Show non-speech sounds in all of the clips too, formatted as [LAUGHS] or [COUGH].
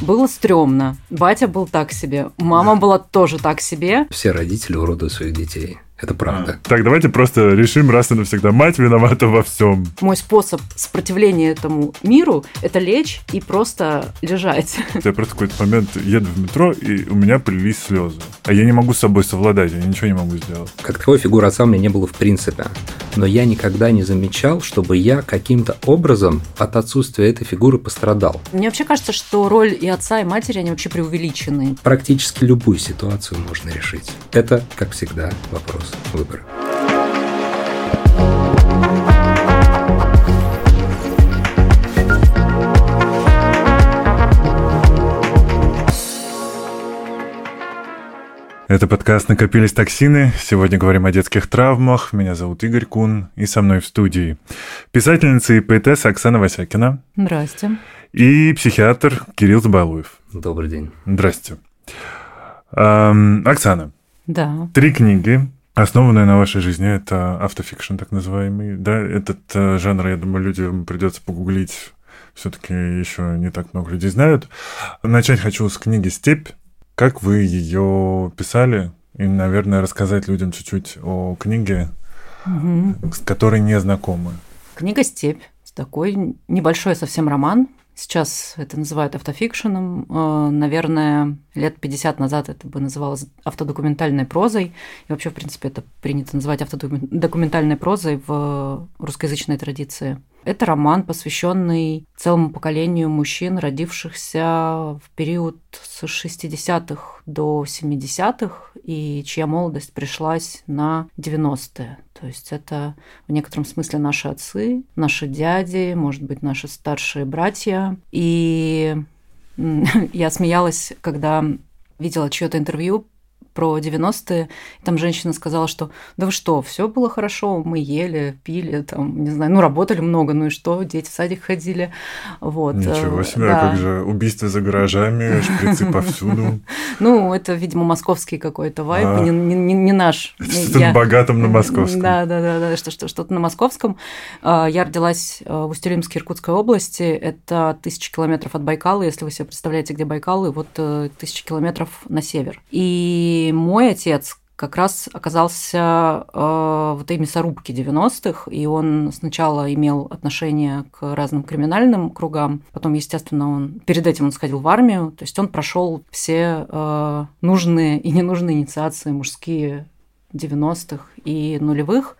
Было стрёмно. Батя был так себе. Мама была тоже так себе. Все родители уродуют своих детей. Это правда. А. Так, давайте просто решим раз и навсегда. Мать виновата во всем. Мой способ сопротивления этому миру – это лечь и просто лежать. Я просто какой-то момент еду в метро, и у меня прилились слезы. А я не могу с собой совладать, я ничего не могу сделать. Как таковой фигуры отца у меня не было в принципе. Но я никогда не замечал, чтобы я каким-то образом от отсутствия этой фигуры пострадал. Мне вообще кажется, что роль и отца, и матери, они вообще преувеличены. Практически любую ситуацию можно решить. Это, как всегда, вопрос выбора. Это подкаст «Накопились токсины». Сегодня говорим о детских травмах. Меня зовут Игорь Кун, и со мной в студии писательница и поэтесса Оксана Васякина. Здрасте. И психиатр Кирилл Забалуев. Добрый день. Здрасте. Эм, Оксана. Да. Три книги, основанные на вашей жизни. Это автофикшн, так называемый. Да, этот э, жанр, я думаю, людям придется погуглить. Все-таки еще не так много людей знают. Начать хочу с книги «Степь». Как вы ее писали? И, наверное, рассказать людям чуть-чуть о книге, угу. с которой не знакомы. Книга «Степь». Такой небольшой совсем роман. Сейчас это называют автофикшеном. Э, наверное, лет 50 назад это бы называлось автодокументальной прозой. И вообще, в принципе, это принято называть автодокументальной прозой в русскоязычной традиции. Это роман, посвященный целому поколению мужчин, родившихся в период с 60-х до 70-х, и чья молодость пришлась на 90-е. То есть это в некотором смысле наши отцы, наши дяди, может быть, наши старшие братья. И [LAUGHS] я смеялась, когда видела чье-то интервью про 90-е. Там женщина сказала, что да вы что, все было хорошо, мы ели, пили, там, не знаю, ну, работали много, ну и что, дети в садик ходили. Вот. Ничего э, себе, да. как же убийства за гаражами, [LAUGHS] шприцы повсюду. Ну, это, видимо, московский какой-то вайп, а. не, наш. Что-то я... богатом на московском. Да, да, да, да что, что, что-то на московском. А, я родилась э, в Устюримске Иркутской области. Это тысячи километров от Байкала. Если вы себе представляете, где Байкал, и вот э, тысячи километров на север. И мой отец как раз оказался э, в этой мясорубке 90-х, и он сначала имел отношение к разным криминальным кругам, потом, естественно, он перед этим он сходил в армию, то есть он прошел все э, нужные и ненужные инициации мужские 90-х и нулевых,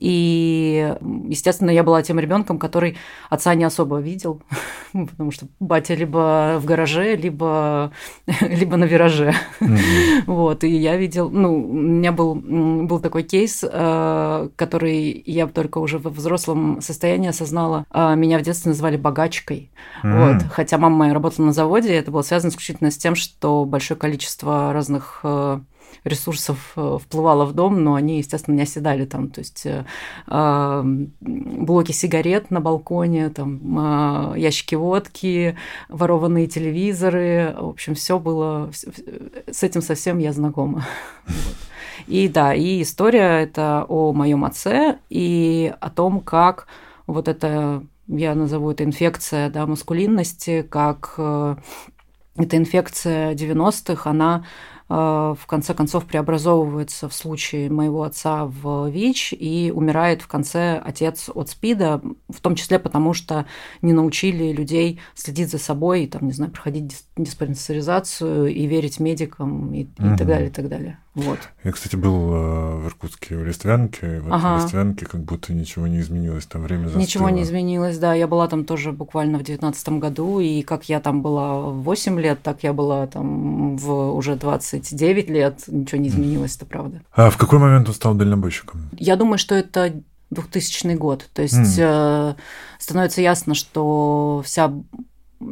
и, естественно, я была тем ребенком, который отца не особо видел, [LAUGHS] потому что батя либо в гараже, либо, [LAUGHS] либо на вираже. Mm-hmm. [LAUGHS] Вот, и я видел, ну, у меня был, был такой кейс, э, который я только уже во взрослом состоянии осознала. А, меня в детстве называли богачкой. Mm-hmm. Вот, хотя мама моя работала на заводе, это было связано исключительно с тем, что большое количество разных э, ресурсов э, вплывало в дом, но они, естественно, не оседали там. То есть э, блоки сигарет на балконе, там, э, ящики водки, ворованные телевизоры. В общем, все было... С этим совсем я знакома. [LAUGHS] И да, и история это о моем отце и о том, как вот это, я назову это инфекция да, маскулинности, как эта инфекция 90-х, она Э, в конце концов преобразовывается в случае моего отца в ВИЧ и умирает в конце отец от СПИДа, в том числе потому, что не научили людей следить за собой, там, не знаю, проходить диспансеризацию и верить медикам и, угу. и так далее, и так далее. Вот. Я, кстати, был э, в Иркутске в Листвянке. В ага. Листвянке как будто ничего не изменилось, там время застыло. Ничего не изменилось, да. Я была там тоже буквально в девятнадцатом году, и как я там была в 8 лет, так я была там в уже 29 лет. Ничего не изменилось, это правда. А в какой момент он стал дальнобойщиком? Я думаю, что это 2000 год. То есть mm. становится ясно, что вся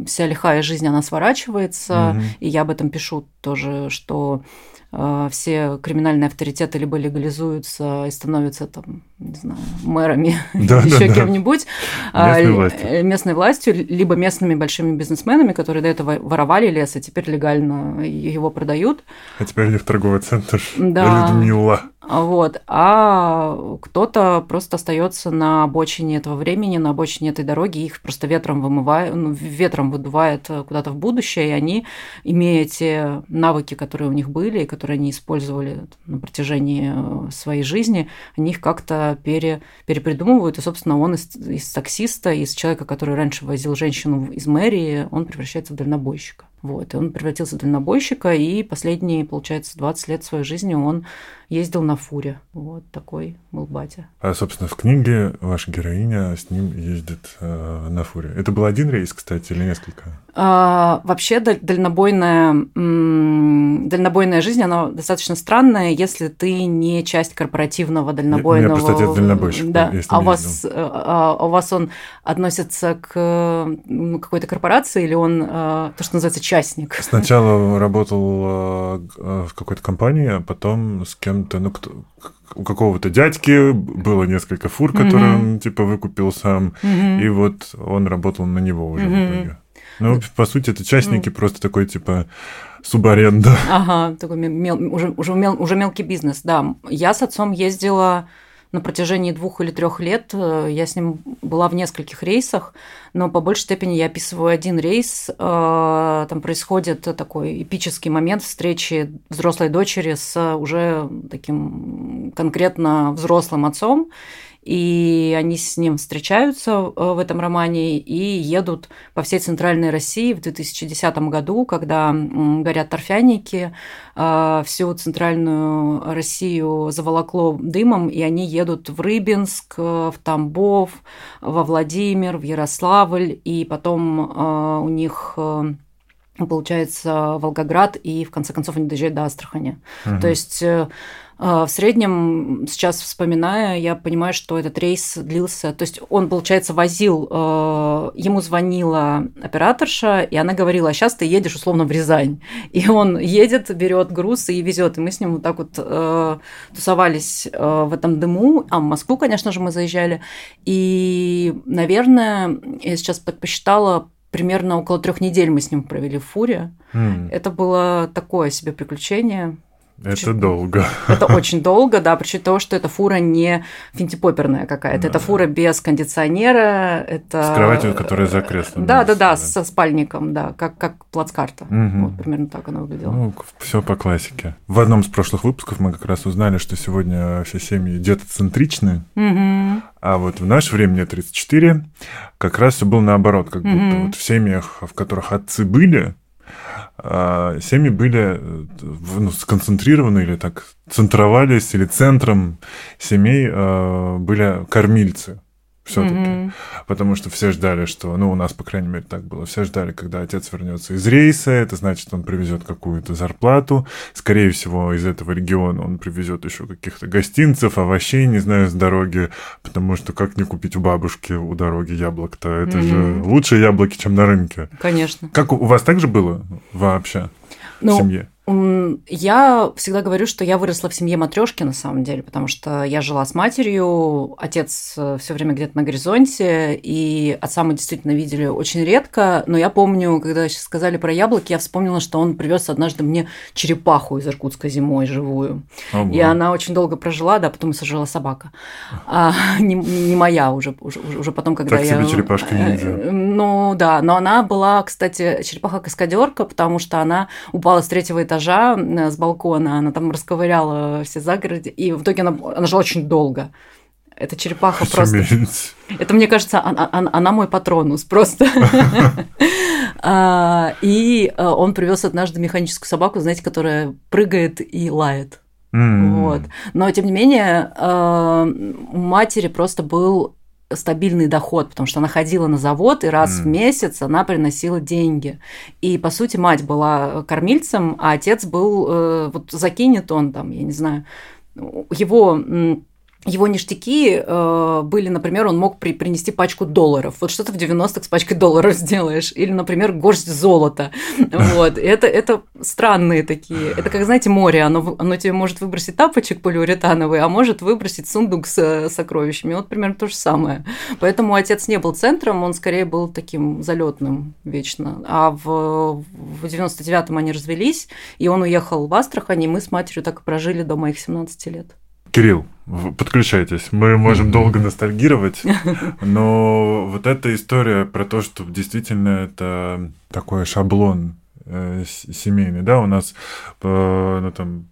вся лихая жизнь, она сворачивается, mm-hmm. и я об этом пишу тоже, что э, все криминальные авторитеты либо легализуются и становятся там, не знаю, мэрами, [LAUGHS] да, [LAUGHS] еще да, кем-нибудь, местной, властью. местной властью, либо местными большими бизнесменами, которые до этого воровали лес, а теперь легально его продают. А теперь они в торговый центр да. Людмила. Вот. А кто-то просто остается на обочине этого времени, на обочине этой дороги, их просто ветром вымывает, ну, ветром выдувает куда-то в будущее, и они, имея те навыки, которые у них были, и которые они использовали на протяжении э, своей жизни, они их как-то пере, перепридумывают, и, собственно, он из, из таксиста, из человека, который раньше возил женщину из мэрии, он превращается в дальнобойщика. Вот, и он превратился в дальнобойщика, и последние, получается, 20 лет своей жизни он ездил на фуре. Вот такой был батя. А, собственно, в книге ваша героиня с ним ездит э, на фуре. Это был один рейс, кстати, или несколько? А, вообще дальнобойная, дальнобойная жизнь, она достаточно странная, если ты не часть корпоративного дальнобойного... У меня, кстати, дальнобойщик. Да, а у, вас, э, а, а у вас он относится к какой-то корпорации или он, э, то, что называется, частник? Сначала [LAUGHS] работал э, в какой-то компании, а потом с кем-то, ну, кто, у какого-то дядьки было несколько фур, которые mm-hmm. он, типа, выкупил сам, mm-hmm. и вот он работал на него уже mm-hmm. в итоге. Ну, по сути, это частники, mm. просто такой, типа, субаренда. Ага, такой мел, уже, уже, мел, уже мелкий бизнес, да. Я с отцом ездила на протяжении двух или трех лет. Я с ним была в нескольких рейсах, но по большей степени я описываю один рейс. Э, там происходит такой эпический момент встречи взрослой дочери с уже таким конкретно взрослым отцом и они с ним встречаются э, в этом романе и едут по всей центральной России в 2010 году, когда горят торфяники, э, всю центральную Россию заволокло дымом, и они едут в Рыбинск, э, в Тамбов, во Владимир, в Ярославль, и потом у них получается Волгоград, и в конце концов они доезжают до Астрахани. Угу. То есть в среднем, сейчас вспоминая, я понимаю, что этот рейс длился, то есть он, получается, возил, а, ему звонила операторша, и она говорила, а сейчас ты едешь условно в Рязань. И он едет, берет груз и везет. И мы с ним вот так вот а, тусовались в этом дыму. А в Москву, конечно же, мы заезжали. И, наверное, я сейчас посчитала, примерно около трех недель мы с ним провели в фуре. Mm. Это было такое себе приключение. Это Чуть... долго. Это очень долго, да, причем того, что эта фура не финтипоперная какая-то. Да. Это фура без кондиционера. Это... С кроватью, которая за креслом. Да, да, да, со спальником, да, как, как плацкарта. Угу. Вот, примерно так она выглядела. Ну, все по классике. В одном из прошлых выпусков мы как раз узнали, что сегодня все семьи детоцентричны, угу. а вот в наше время, мне 34, как раз все было наоборот, как угу. будто вот в семьях, в которых отцы были, семьи были э, ну, сконцентрированы или так центровались, или центром семей а, были кормильцы все-таки. Mm-hmm. Потому что все ждали, что, ну, у нас, по крайней мере, так было. Все ждали, когда отец вернется из рейса, это значит, он привезет какую-то зарплату. Скорее всего, из этого региона он привезет еще каких-то гостинцев, овощей, не знаю, с дороги. Потому что как не купить у бабушки у дороги яблок-то? Это mm-hmm. же лучшие яблоки, чем на рынке. Конечно. Как у, у вас так же было вообще ну, в семье? Я всегда говорю, что я выросла в семье матрешки на самом деле, потому что я жила с матерью, отец э, все время где-то на горизонте, и отца мы действительно видели очень редко. Но я помню, когда сейчас сказали про яблоки, я вспомнила, что он привез однажды мне черепаху из Иркутска зимой живую. Ого. И она очень долго прожила, да, потом сожрала собака. А, [LAUGHS] не, не моя уже, уже, уже потом, когда так я. Себе черепашка ниндзя. Э, ну да, но она была, кстати, черепаха-каскадерка, потому что она упала с третьего этажа этажа э, с балкона, она там расковыряла все загороди, и в итоге она, она жила очень долго. Эта черепаха просто... Это, мне кажется, она, она, она мой патронус просто. [LAUGHS] А, и э, он привез однажды механическую собаку, знаете, которая прыгает и лает. Вот. Но, тем не менее, э, у матери просто был стабильный доход, потому что она ходила на завод, и раз mm. в месяц она приносила деньги. И, по сути, мать была кормильцем, а отец был, э, вот закинет он там, я не знаю, его его ништяки э, были, например, он мог при, принести пачку долларов. Вот что ты в 90-х с пачкой долларов сделаешь? Или, например, горсть золота. [LAUGHS] Вот. Это, это странные такие. Это как, знаете, море. Оно, оно тебе может выбросить тапочек полиуретановый, а может выбросить сундук с сокровищами. Вот примерно то же самое. Поэтому отец не был центром, он скорее был таким залетным вечно. А в, в 99-м они развелись, и он уехал в Астрахань, и мы с матерью так и прожили до моих 17 лет. Кирилл, подключайтесь. Мы можем долго ностальгировать, [LAUGHS] но вот эта история про то, что действительно это такой шаблон э, семейный, да, у нас, э, ну, там,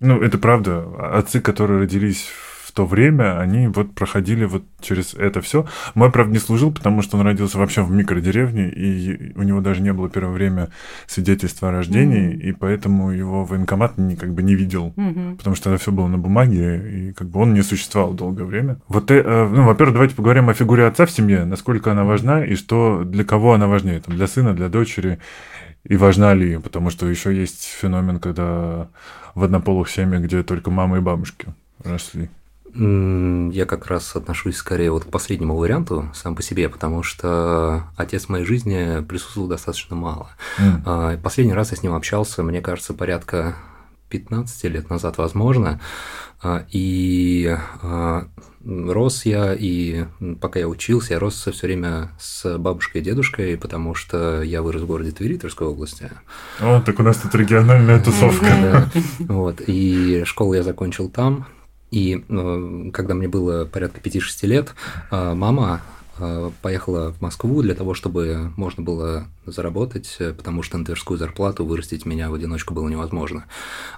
ну, это правда, отцы, которые родились в то время они вот проходили вот через это все. Мой, правда, не служил, потому что он родился вообще в микродеревне, и у него даже не было первое время свидетельства о рождении, mm-hmm. и поэтому его военкомат не, как бы не видел, mm-hmm. потому что это все было на бумаге, и как бы он не существовал долгое время. Вот, э, э, ну, во-первых, давайте поговорим о фигуре отца в семье, насколько она важна, и что для кого она важнее, там, для сына, для дочери, и важна ли, потому что еще есть феномен, когда в однополых семьях, где только мама и бабушки росли. Я как раз отношусь скорее вот к последнему варианту сам по себе, потому что отец в моей жизни присутствовал достаточно мало. Mm. Последний раз я с ним общался, мне кажется, порядка 15 лет назад, возможно. А, и а, рос я, и пока я учился, я рос все время с бабушкой и дедушкой, потому что я вырос в городе Твери, Тверской области. О, так у нас тут региональная тусовка. Вот, и школу я закончил там, и э, когда мне было порядка 5-6 лет, э, мама э, поехала в Москву для того, чтобы можно было заработать, потому что на тверскую зарплату вырастить меня в одиночку было невозможно.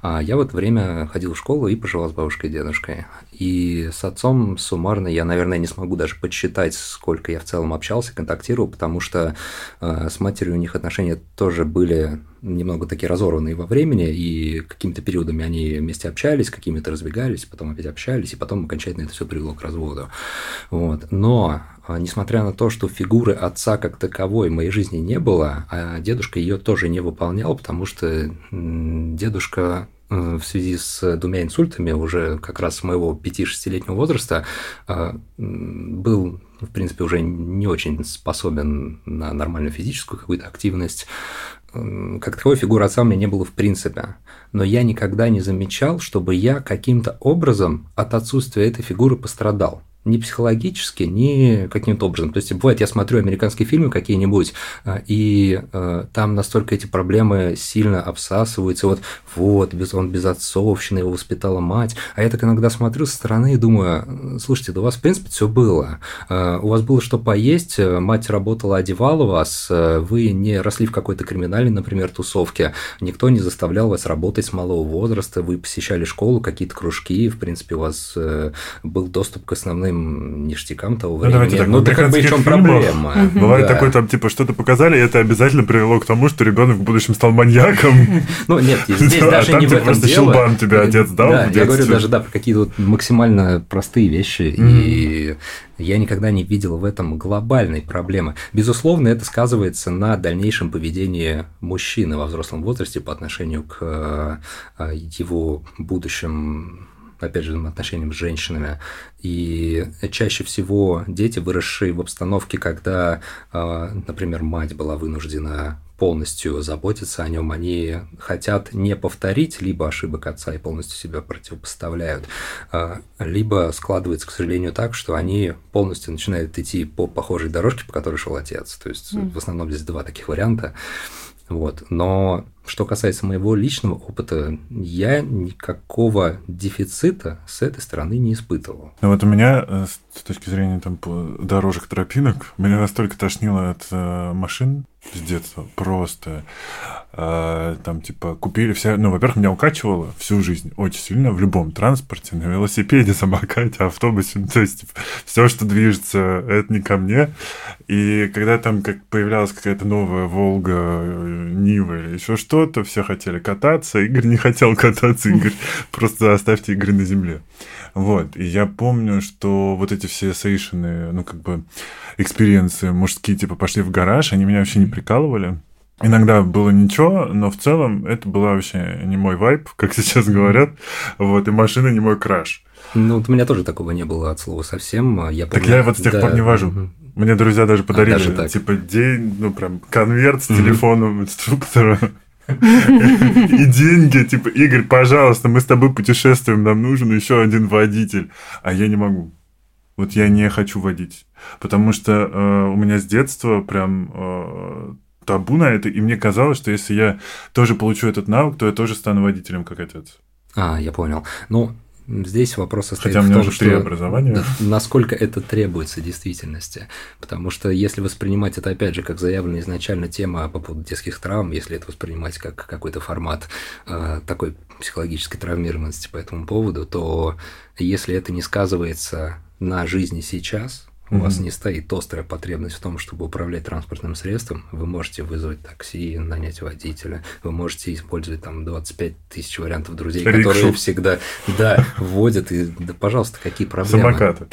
А я в это время ходил в школу и проживал с бабушкой и дедушкой. И с отцом суммарно я, наверное, не смогу даже подсчитать, сколько я в целом общался, контактировал, потому что с матерью у них отношения тоже были немного такие разорванные во времени, и какими-то периодами они вместе общались, какими-то разбегались, потом опять общались, и потом окончательно это все привело к разводу. Вот. Но, а, несмотря на то, что фигуры отца как таковой в моей жизни не было, а дедушка ее тоже не выполнял, потому что дедушка э, в связи с двумя инсультами уже как раз с моего 5-6-летнего возраста а, был в принципе, уже не очень способен на нормальную физическую какую-то активность как таковой фигуры отца у меня не было в принципе. Но я никогда не замечал, чтобы я каким-то образом от отсутствия этой фигуры пострадал ни психологически, ни каким-то образом. То есть, бывает, я смотрю американские фильмы какие-нибудь, а, и э, там настолько эти проблемы сильно обсасываются. Вот, вот, без, он без отцовщины, его воспитала мать. А я так иногда смотрю со стороны и думаю, слушайте, да у вас, в принципе, все было. Э, у вас было что поесть, мать работала, одевала вас, вы не росли в какой-то криминальной, например, тусовке, никто не заставлял вас работать с малого возраста, вы посещали школу, какие-то кружки, в принципе, у вас э, был доступ к основным основным ништякам того ну, времени. Так, ну, так как бы в чем проблема? Бывает да. такое, там, типа, что-то показали, и это обязательно привело к тому, что ребенок в будущем стал маньяком. [LAUGHS] Ну, нет, здесь [LAUGHS] даже не в этом дело. щелбан тебе отец дал Да, я говорю даже, да, про какие-то максимально простые вещи, и я никогда не видел в этом глобальной проблемы. Безусловно, это сказывается на дальнейшем поведении мужчины во взрослом возрасте по отношению к э, его будущим опять же, взаимоотношениям с женщинами. И чаще всего дети, выросшие в обстановке, когда, а, например, мать была вынуждена полностью заботиться о нем, они хотят не повторить либо ошибок отца и полностью себя противопоставляют, а, либо складывается, к сожалению, так, что они полностью начинают идти по похожей дорожке, по которой шел отец. То есть mm. в основном здесь два таких варианта. Вот. Но что касается моего личного опыта, я никакого дефицита с этой стороны не испытывал. Ну вот у меня, э, с точки зрения там, дорожек, тропинок, меня настолько тошнило от э, машин с детства, просто. Э, там, типа, купили все... Ну, во-первых, меня укачивало всю жизнь очень сильно в любом транспорте, на велосипеде, самокате, автобусе. Ну, то есть, типа, все, что движется, это не ко мне. И когда там как появлялась какая-то новая Волга, э, Нива или еще что что-то, все хотели кататься, Игорь не хотел кататься, Игорь, [LAUGHS] просто оставьте Игорь на земле. Вот, и я помню, что вот эти все сейшины, ну, как бы, экспириенсы мужские, типа, пошли в гараж, они меня вообще не прикалывали, Иногда было ничего, но в целом это была вообще не мой вайб, как сейчас говорят. Вот, и машина не мой краш. Ну, вот у меня тоже такого не было от слова совсем. Я помню, так я вот с тех да, пор не вожу. Угу. Мне друзья даже подарили, даже так. типа, день, ну, прям конверт с телефоном [LAUGHS] инструктора. [LAUGHS] И деньги, типа, Игорь, пожалуйста, мы с тобой путешествуем, нам нужен еще один водитель. А я не могу. Вот я не хочу водить. Потому что э, у меня с детства прям э, табу на это, и мне казалось, что если я тоже получу этот навык, то я тоже стану водителем, как отец. А, я понял. Ну, Здесь вопрос состоит Хотя в том, что образования. [LAUGHS] насколько это требуется в действительности. Потому что если воспринимать это, опять же, как заявлена изначально тема по поводу детских травм, если это воспринимать как какой-то формат э, такой психологической травмированности по этому поводу, то если это не сказывается на жизни сейчас, у вас не стоит острая потребность в том, чтобы управлять транспортным средством, вы можете вызвать такси, нанять водителя, вы можете использовать там 25 тысяч вариантов друзей, Рикшу. которые всегда, да, вводят, и, да, пожалуйста, какие проблемы. Самокаты.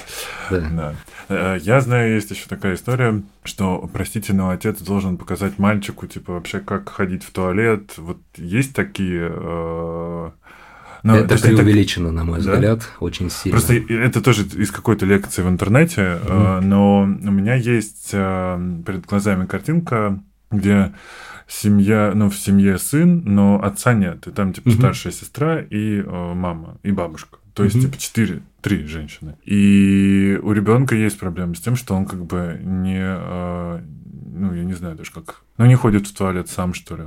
Да. Да. Э, Я знаю, есть еще такая история, что, простите, но отец должен показать мальчику, типа, вообще, как ходить в туалет. Вот есть такие... то это есть это- преувеличено, на мой Да? взгляд, очень сильно. Просто это тоже из какой-то лекции в интернете, э, но у меня есть э, перед глазами картинка, где семья, ну, в семье сын, но отца нет. И там, типа, Мгм. старшая сестра и э, мама, и бабушка. То есть, Мгм. типа, четыре, три женщины. И у ребенка есть проблемы с тем, что он как бы не, ну, я не знаю даже как, ну, не ходит в туалет сам, что ли.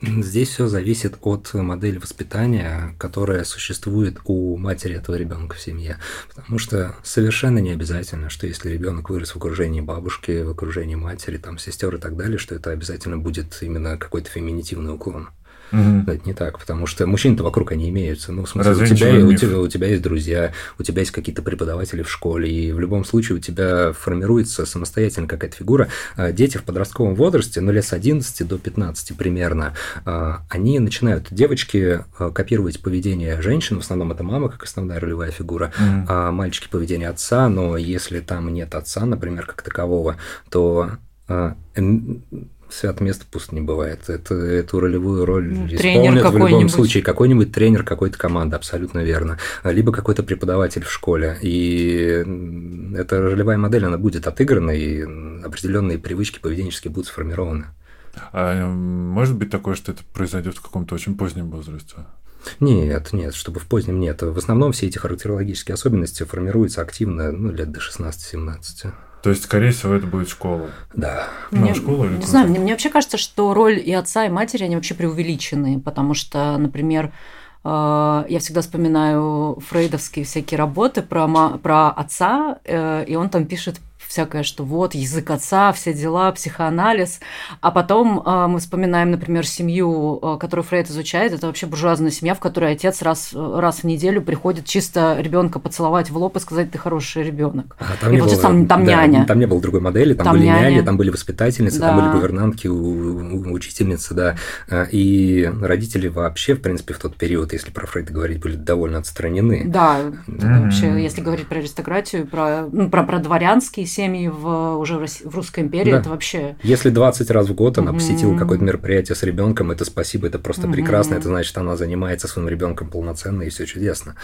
Здесь все зависит от модели воспитания, которая существует у матери этого ребенка в семье. Потому что совершенно не обязательно, что если ребенок вырос в окружении бабушки, в окружении матери, там, сестер и так далее, что это обязательно будет именно какой-то феминитивный уклон. Но это не так, потому что мужчин-то вокруг они имеются. Ну, в смысле, у тебя, у, миф. тебя, у тебя есть друзья, у тебя есть какие-то преподаватели в школе, и в любом случае у тебя формируется самостоятельно какая-то фигура. А Дети в подростковом возрасте, ну, лет с 11 до 15 примерно, а, они начинают, девочки, а, копировать поведение женщин, в основном это мама, как основная ролевая фигура, Мгм. а мальчики поведение отца, но если там нет отца, например, как такового, то свято место пусто не бывает. Это, эту ролевую роль Ну, тренер исполнит в любом случае какой-нибудь тренер какой-то команды, абсолютно верно. Либо какой-то преподаватель в школе. И эта ролевая модель, она будет отыграна, и определенные привычки поведенческие будут сформированы. А м, может быть такое, что это произойдет в каком-то очень позднем возрасте? Нет, нет, чтобы в позднем нет. В основном все эти характерологические особенности формируются активно ну, лет до 16-17. То есть, скорее всего, это будет школа. Да. Ну, Мне- школа или Не знаю, мне, мне вообще кажется, что роль и отца, и матери, они вообще преувеличены, потому что, например, э, я всегда вспоминаю фрейдовские всякие работы про, про отца, э, и он там пишет всякое, что вот язык отца, все дела, психоанализ, а потом э, мы вспоминаем, например, семью, э, которую Фрейд изучает, это вообще буржуазная семья, в которой отец раз, раз в неделю приходит чисто ребенка поцеловать в лоб и сказать, ты хороший ребенок. А там И не вот было- там- там да, няня. Там не было другой модели, там, Там были няня. няни, там были воспитательницы, там Да. были гувернантки, у- у- учительницы, да. А, И родители вообще, в принципе, в тот период, если про Фрейда говорить, были довольно отстранены. Да, Мгм. вообще, если говорить про аристократию, про, ну, про, про дворянские семьи в, уже в, в Русской империи, Да. это вообще... Если 20 раз в год она Мгм. посетила какое-то мероприятие с ребенком, это спасибо, это просто Мгм. прекрасно, это значит, она занимается своим ребенком полноценно и все чудесно.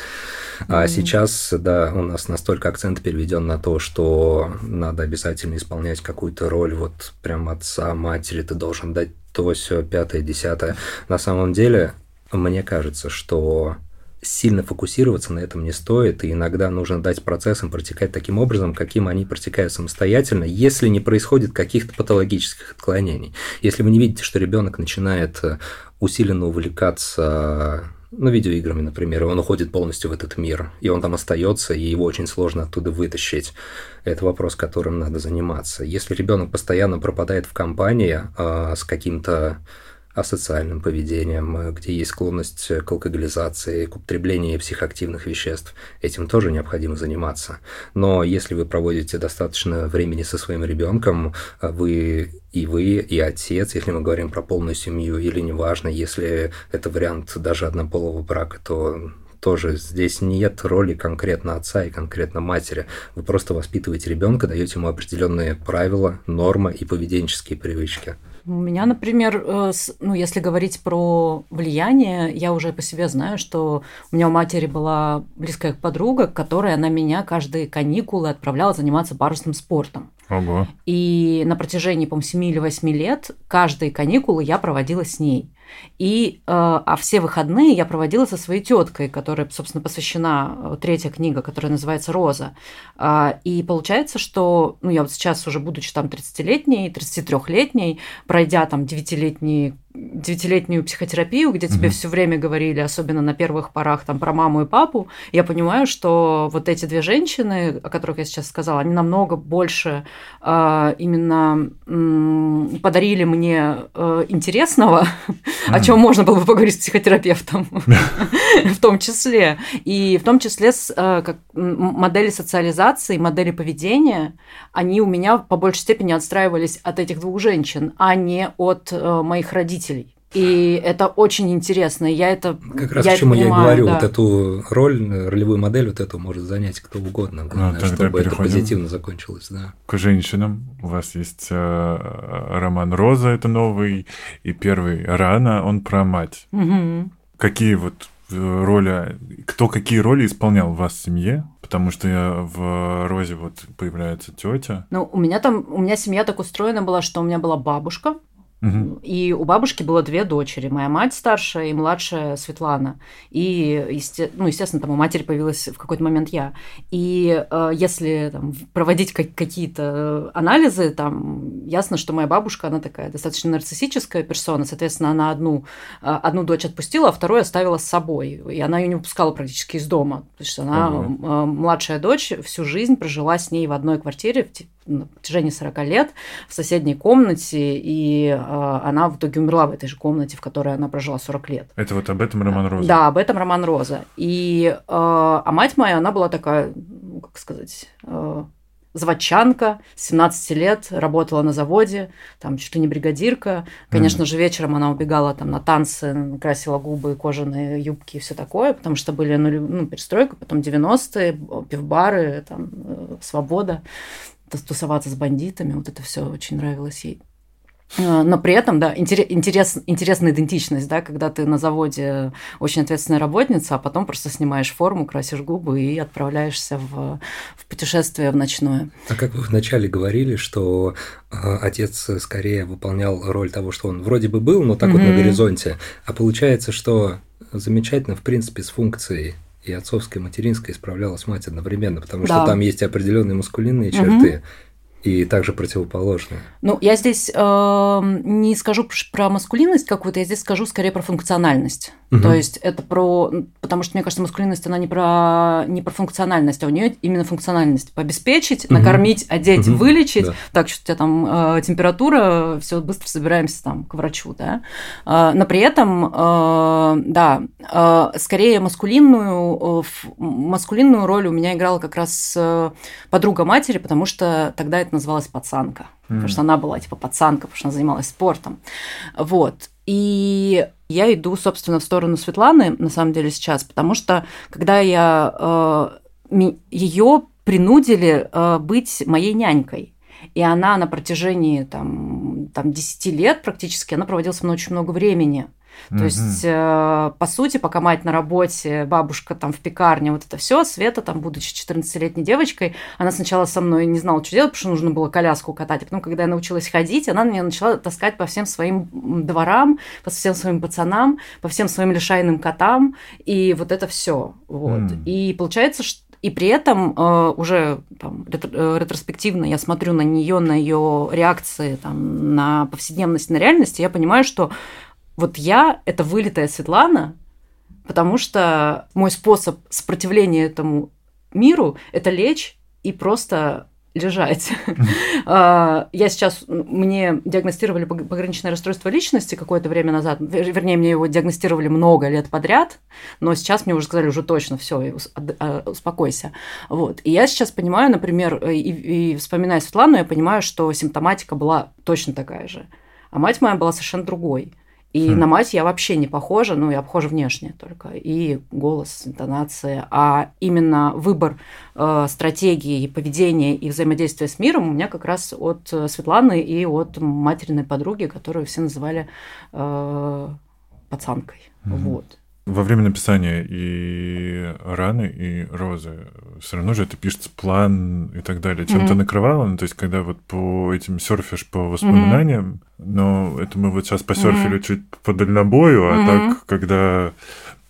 А Мгм. сейчас, да, у нас настолько акцент переведен на то, что надо обязательно исполнять какую-то роль, вот прям отца, матери, ты должен дать то, все, пятое, десятое. На самом деле, мне кажется, что сильно фокусироваться на этом не стоит, и иногда нужно дать процессам протекать таким образом, каким они протекают самостоятельно, если не происходит каких-то патологических отклонений. Если вы не видите, что ребенок начинает э, усиленно увлекаться ну, видеоиграми, например, и он уходит полностью в этот мир, и он там остается, и его очень сложно оттуда вытащить. Это вопрос, которым надо заниматься. Если ребенок постоянно пропадает в компании а, с каким-то асоциальным поведением, э, где есть склонность к алкоголизации, к употреблению психоактивных веществ. Этим тоже необходимо заниматься. Но если вы проводите достаточно времени со своим ребенком, э, вы и вы, и отец, если мы говорим про полную семью, или неважно, если это вариант даже однополого брака, то тоже здесь нет роли конкретно отца и конкретно матери. Вы просто воспитываете ребенка, даете ему определенные правила, нормы и поведенческие привычки. У меня, например, э, ну, если говорить про влияние, я уже по себе знаю, что у меня у матери была близкая подруга, которая на меня каждые каникулы отправляла заниматься парусным спортом. Ого. И на протяжении, по-моему, 7 или 8 лет каждые каникулы я проводила с ней. И, э, а все выходные я проводила со своей теткой, которая, собственно, посвящена э, третья книга, которая называется «Роза». А, и получается, что, ну, я вот сейчас уже, будучи там 30-летней, 33-летней, пройдя там 9-летний девятилетнюю психотерапию, где тебе mm-hmm. все время говорили, особенно на первых порах, там про маму и папу, я понимаю, что вот эти две женщины, о которых я сейчас сказала, они намного больше э, именно э, подарили мне э, интересного, [LAUGHS] mm-hmm. о чем можно было бы поговорить с психотерапевтом, [LAUGHS] в том числе, и в том числе с э, как модели социализации, модели поведения, они у меня по большей степени отстраивались от этих двух женщин, а не от э, моих родителей. И это очень интересно. Я это как раз я почему понимаю, я и говорю, да. вот эту роль, ролевую модель, вот эту может занять кто угодно, главное, Ну, тогда чтобы это позитивно закончилось, да. К женщинам у вас есть э, роман «Роза», это новый, и первый «Рана», он про мать. Мгм. Какие вот э, роли, кто какие роли исполнял в вас в семье? Потому что я в «Розе» вот появляется тетя. Ну, у меня там, у меня семья так устроена была, что у меня была бабушка, И у бабушки было две дочери. Моя мать старшая и младшая Светлана. И, есте- ну, естественно, там у матери появилась в какой-то момент я. И э, если там, проводить как- какие-то анализы, там ясно, что моя бабушка, она такая достаточно нарциссическая персона. Соответственно, она одну, э, одну дочь отпустила, а вторую оставила с собой. И она ее не выпускала практически из дома. То есть она, э, младшая дочь, всю жизнь прожила с ней в одной квартире на протяжении 40 лет в соседней комнате, и э, она в итоге умерла в этой же комнате, в которой она прожила 40 лет. Это вот об этом роман «Роза». Да, об этом роман Роза. И, э, а мать моя, она была такая, ну, как сказать, э, заводчанка, с 17 лет, работала на заводе, там чуть ли не бригадирка. Конечно же, вечером она убегала там на танцы, красила губы, кожаные юбки и все такое, потому что были ну, ну, перестройка, потом 90-е, пивбары, там, э, свобода, тусоваться с бандитами, вот это все очень нравилось ей. Э, Но при этом, да, интерес, интерес, интересная идентичность, да, когда ты на заводе очень ответственная работница, а потом просто снимаешь форму, красишь губы и отправляешься в, в путешествие в ночное. А как вы вначале говорили, что э, отец скорее выполнял роль того, что он вроде бы был, но так вот на горизонте, а получается, что замечательно, в принципе, с функцией и отцовской, и материнской справлялась мать одновременно, потому Да. что там есть определенные мускулинные Мгм. черты и также противоположные. Ну, я здесь э, не скажу пр- про маскулинность какую-то, я здесь скажу скорее про функциональность. Мгм. То есть это про... Потому что, мне кажется, маскулинность, она не про, не про функциональность, а у нее именно функциональность. Пообеспечить, Мгм. накормить, одеть, Мгм. вылечить. Да. Так, что у тебя там э, температура, все быстро собираемся там к врачу, да. Э, но при этом, э, да, скорее маскулинную, э, маскулинную роль у меня играла как раз э, подруга матери, потому что тогда это называлось пацанка. Потому что она была типа пацанка, потому что она занималась спортом. Вот. И я иду, собственно, в сторону Светланы, на самом деле, сейчас, потому что когда я ее принудили э, быть моей нянькой. И она на протяжении там, там 10 лет практически, она проводила со мной очень много времени. То есть, э, по сути, пока мать на работе, бабушка там в пекарне, вот это все, Света, там, будучи 14-летней девочкой, она сначала со мной не знала, что делать, потому что нужно было коляску катать. А потом, когда я научилась ходить, она меня начала таскать по всем своим дворам, по всем своим пацанам, по всем своим лишайным котам, и вот это все. Вот. М. И получается, что и при этом э, уже там, ретро- э, ретроспективно я смотрю на нее, на ее реакции, там, на повседневность, на реальность, и я понимаю, что вот я – это вылитая Светлана, потому что мой способ сопротивления этому миру – это лечь и просто лежать. А, Я сейчас, мне диагностировали пог- пограничное расстройство личности какое-то время назад, Вер- вернее, мне его диагностировали много лет подряд, но сейчас мне уже сказали, уже точно, все, успокойся. Вот. И я сейчас понимаю, например, и, и вспоминая Светлану, я понимаю, что симптоматика была точно такая же. А мать моя была совершенно другой. И хм. на мать я вообще не похожа, ну, я похожа внешне только. И голос, интонация. А именно выбор э, стратегии, поведения и взаимодействия с миром у меня как раз от э, Светланы и от материной подруги, которую все называли э, пацанкой. Mm-hmm. Вот. Во время написания и раны, и розы все равно же это пишется план и так далее. Чем-то mm-hmm. накрывало, ну, то есть когда вот по этим серфишь по воспоминаниям, mm-hmm. но это мы вот сейчас посерфили mm-hmm. чуть по дальнобою, а mm-hmm. так, когда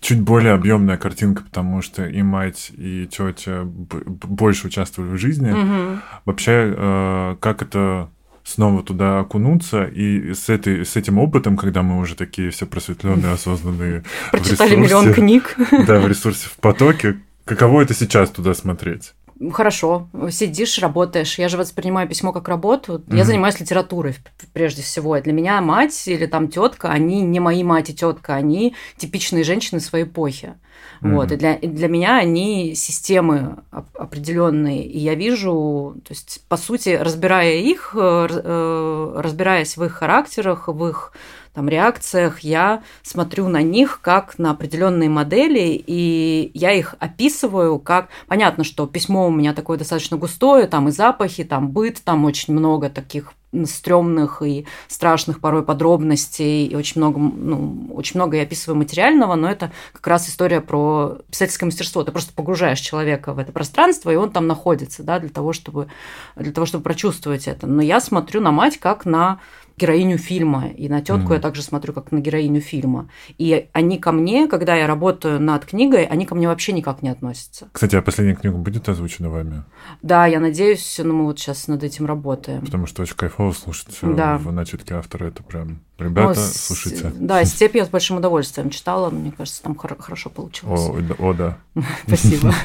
чуть более объемная картинка, потому что и мать, и тетя больше участвовали в жизни. Mm-hmm. Вообще, э, как это снова туда окунуться, и с, этой, с этим опытом, когда мы уже такие все просветленные, [LAUGHS] осознанные Прочитали миллион книг. [LAUGHS] Да, в ресурсе в потоке. Каково это сейчас туда смотреть? Хорошо, сидишь, работаешь. Я же воспринимаю письмо как работу. Mm-hmm. Я занимаюсь литературой прежде всего. И для меня мать или там тетка, они не мои мать и тетка, они типичные женщины своей эпохи. Mm-hmm. Вот, и для, и для меня они системы определенные. И я вижу, то есть, по сути, разбирая их, э, э, разбираясь в их характерах, в их там, реакциях, я смотрю на них как на определенные модели, и я их описываю как... Понятно, что письмо у меня такое достаточно густое, там и запахи, там быт, там очень много таких стрёмных и страшных порой подробностей, и очень много, ну, очень много я описываю материального, но это как раз история про писательское мастерство. Ты просто погружаешь человека в это пространство, и он там находится, да, для того, чтобы, для того, чтобы прочувствовать это. Но я смотрю на мать как на героиню фильма, и на тетку mm. я также смотрю как на героиню фильма. И они ко мне, когда я работаю над книгой, они ко мне вообще никак не относятся. Кстати, а последняя книга будет озвучена вами? Да, я надеюсь, но мы вот сейчас над этим работаем. Потому что очень кайфово слушать да. в начитке автора, это прям... Ребята, ну, слушайте. Да, «Степь» я с большим удовольствием читала, мне кажется, там хорошо получилось. О, о да. [LAUGHS] Спасибо. [LAUGHS]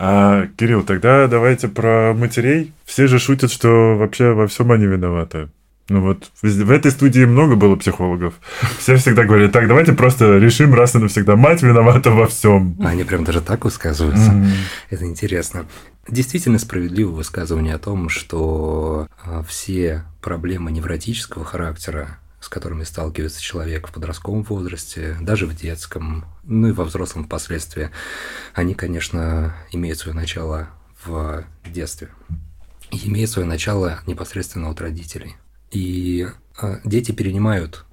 А, Кирилл, тогда давайте про матерей. Все же шутят, что вообще во всем они виноваты. Ну вот, в этой студии много было психологов. Все всегда говорят, так, давайте просто решим раз и навсегда. Мать виновата во всем. Они прям даже так высказываются. Mm-hmm. Это интересно. Действительно справедливое высказывание о том, что а, все проблемы невротического характера, с которыми сталкивается человек в подростковом возрасте, даже в детском, ну и во взрослом впоследствии, они, конечно, имеют свое начало в детстве. И имеют свое начало непосредственно от родителей – и а, дети перенимают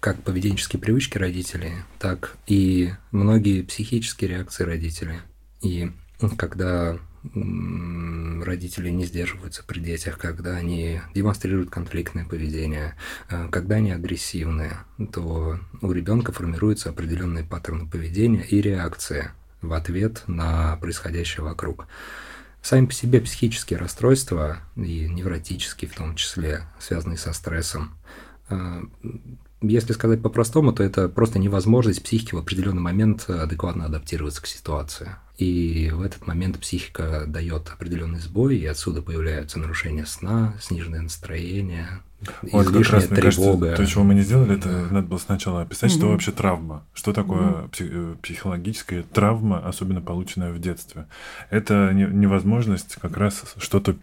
как поведенческие привычки родителей, так и многие психические реакции родителей. И когда родители не сдерживаются при детях, когда они демонстрируют конфликтное поведение, а, когда они агрессивные, то у ребенка формируются определенные паттерны поведения и реакции в ответ на происходящее вокруг. Сами по себе психические расстройства, и невротические в том числе, связанные со стрессом, э, если сказать по-простому, то это просто невозможность психики в определенный момент адекватно адаптироваться к ситуации. И в этот момент психика дает определенный сбой, и отсюда появляются нарушения сна, сниженное настроение, вот как раз, тревога. Кажется, то, чего мы не сделали, это надо было сначала описать, угу. что вообще травма. Что такое угу. психологическая травма, особенно полученная в детстве. Это невозможность как раз что-то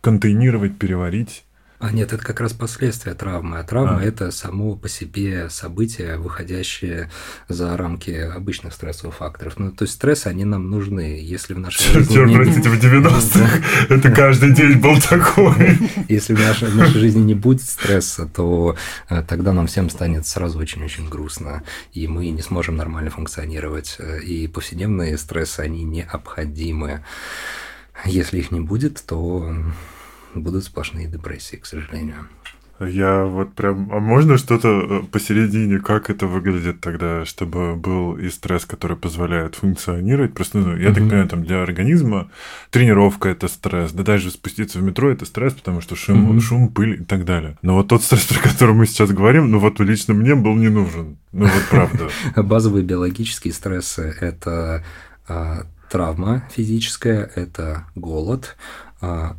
контейнировать, переварить а нет, это как раз последствия травмы. А травма а. это само по себе событие, выходящее за рамки обычных стрессовых факторов. Ну, то есть стрессы, они нам нужны. Если в нашей жизни... Не... простите, в 90-х это каждый день был такой. Если в нашей, в нашей жизни не будет стресса, то э, тогда нам всем станет сразу очень-очень грустно, и мы не сможем нормально функционировать. И повседневные стрессы, они необходимы. Если их не будет, то будут сплошные депрессии, к сожалению. Я вот прям... А можно что-то э, посередине, как это выглядит тогда, чтобы был и стресс, который позволяет функционировать? Просто, ну, я mm-hmm. так понимаю, там для организма тренировка – это стресс, да даже спуститься в метро – это стресс, потому что шум, mm-hmm. шум, пыль и так далее. Но вот тот стресс, [LAUGHS] про который мы сейчас говорим, ну вот лично мне был не нужен. Ну вот правда. [LAUGHS] Базовые биологические стрессы – это а, травма физическая, это голод,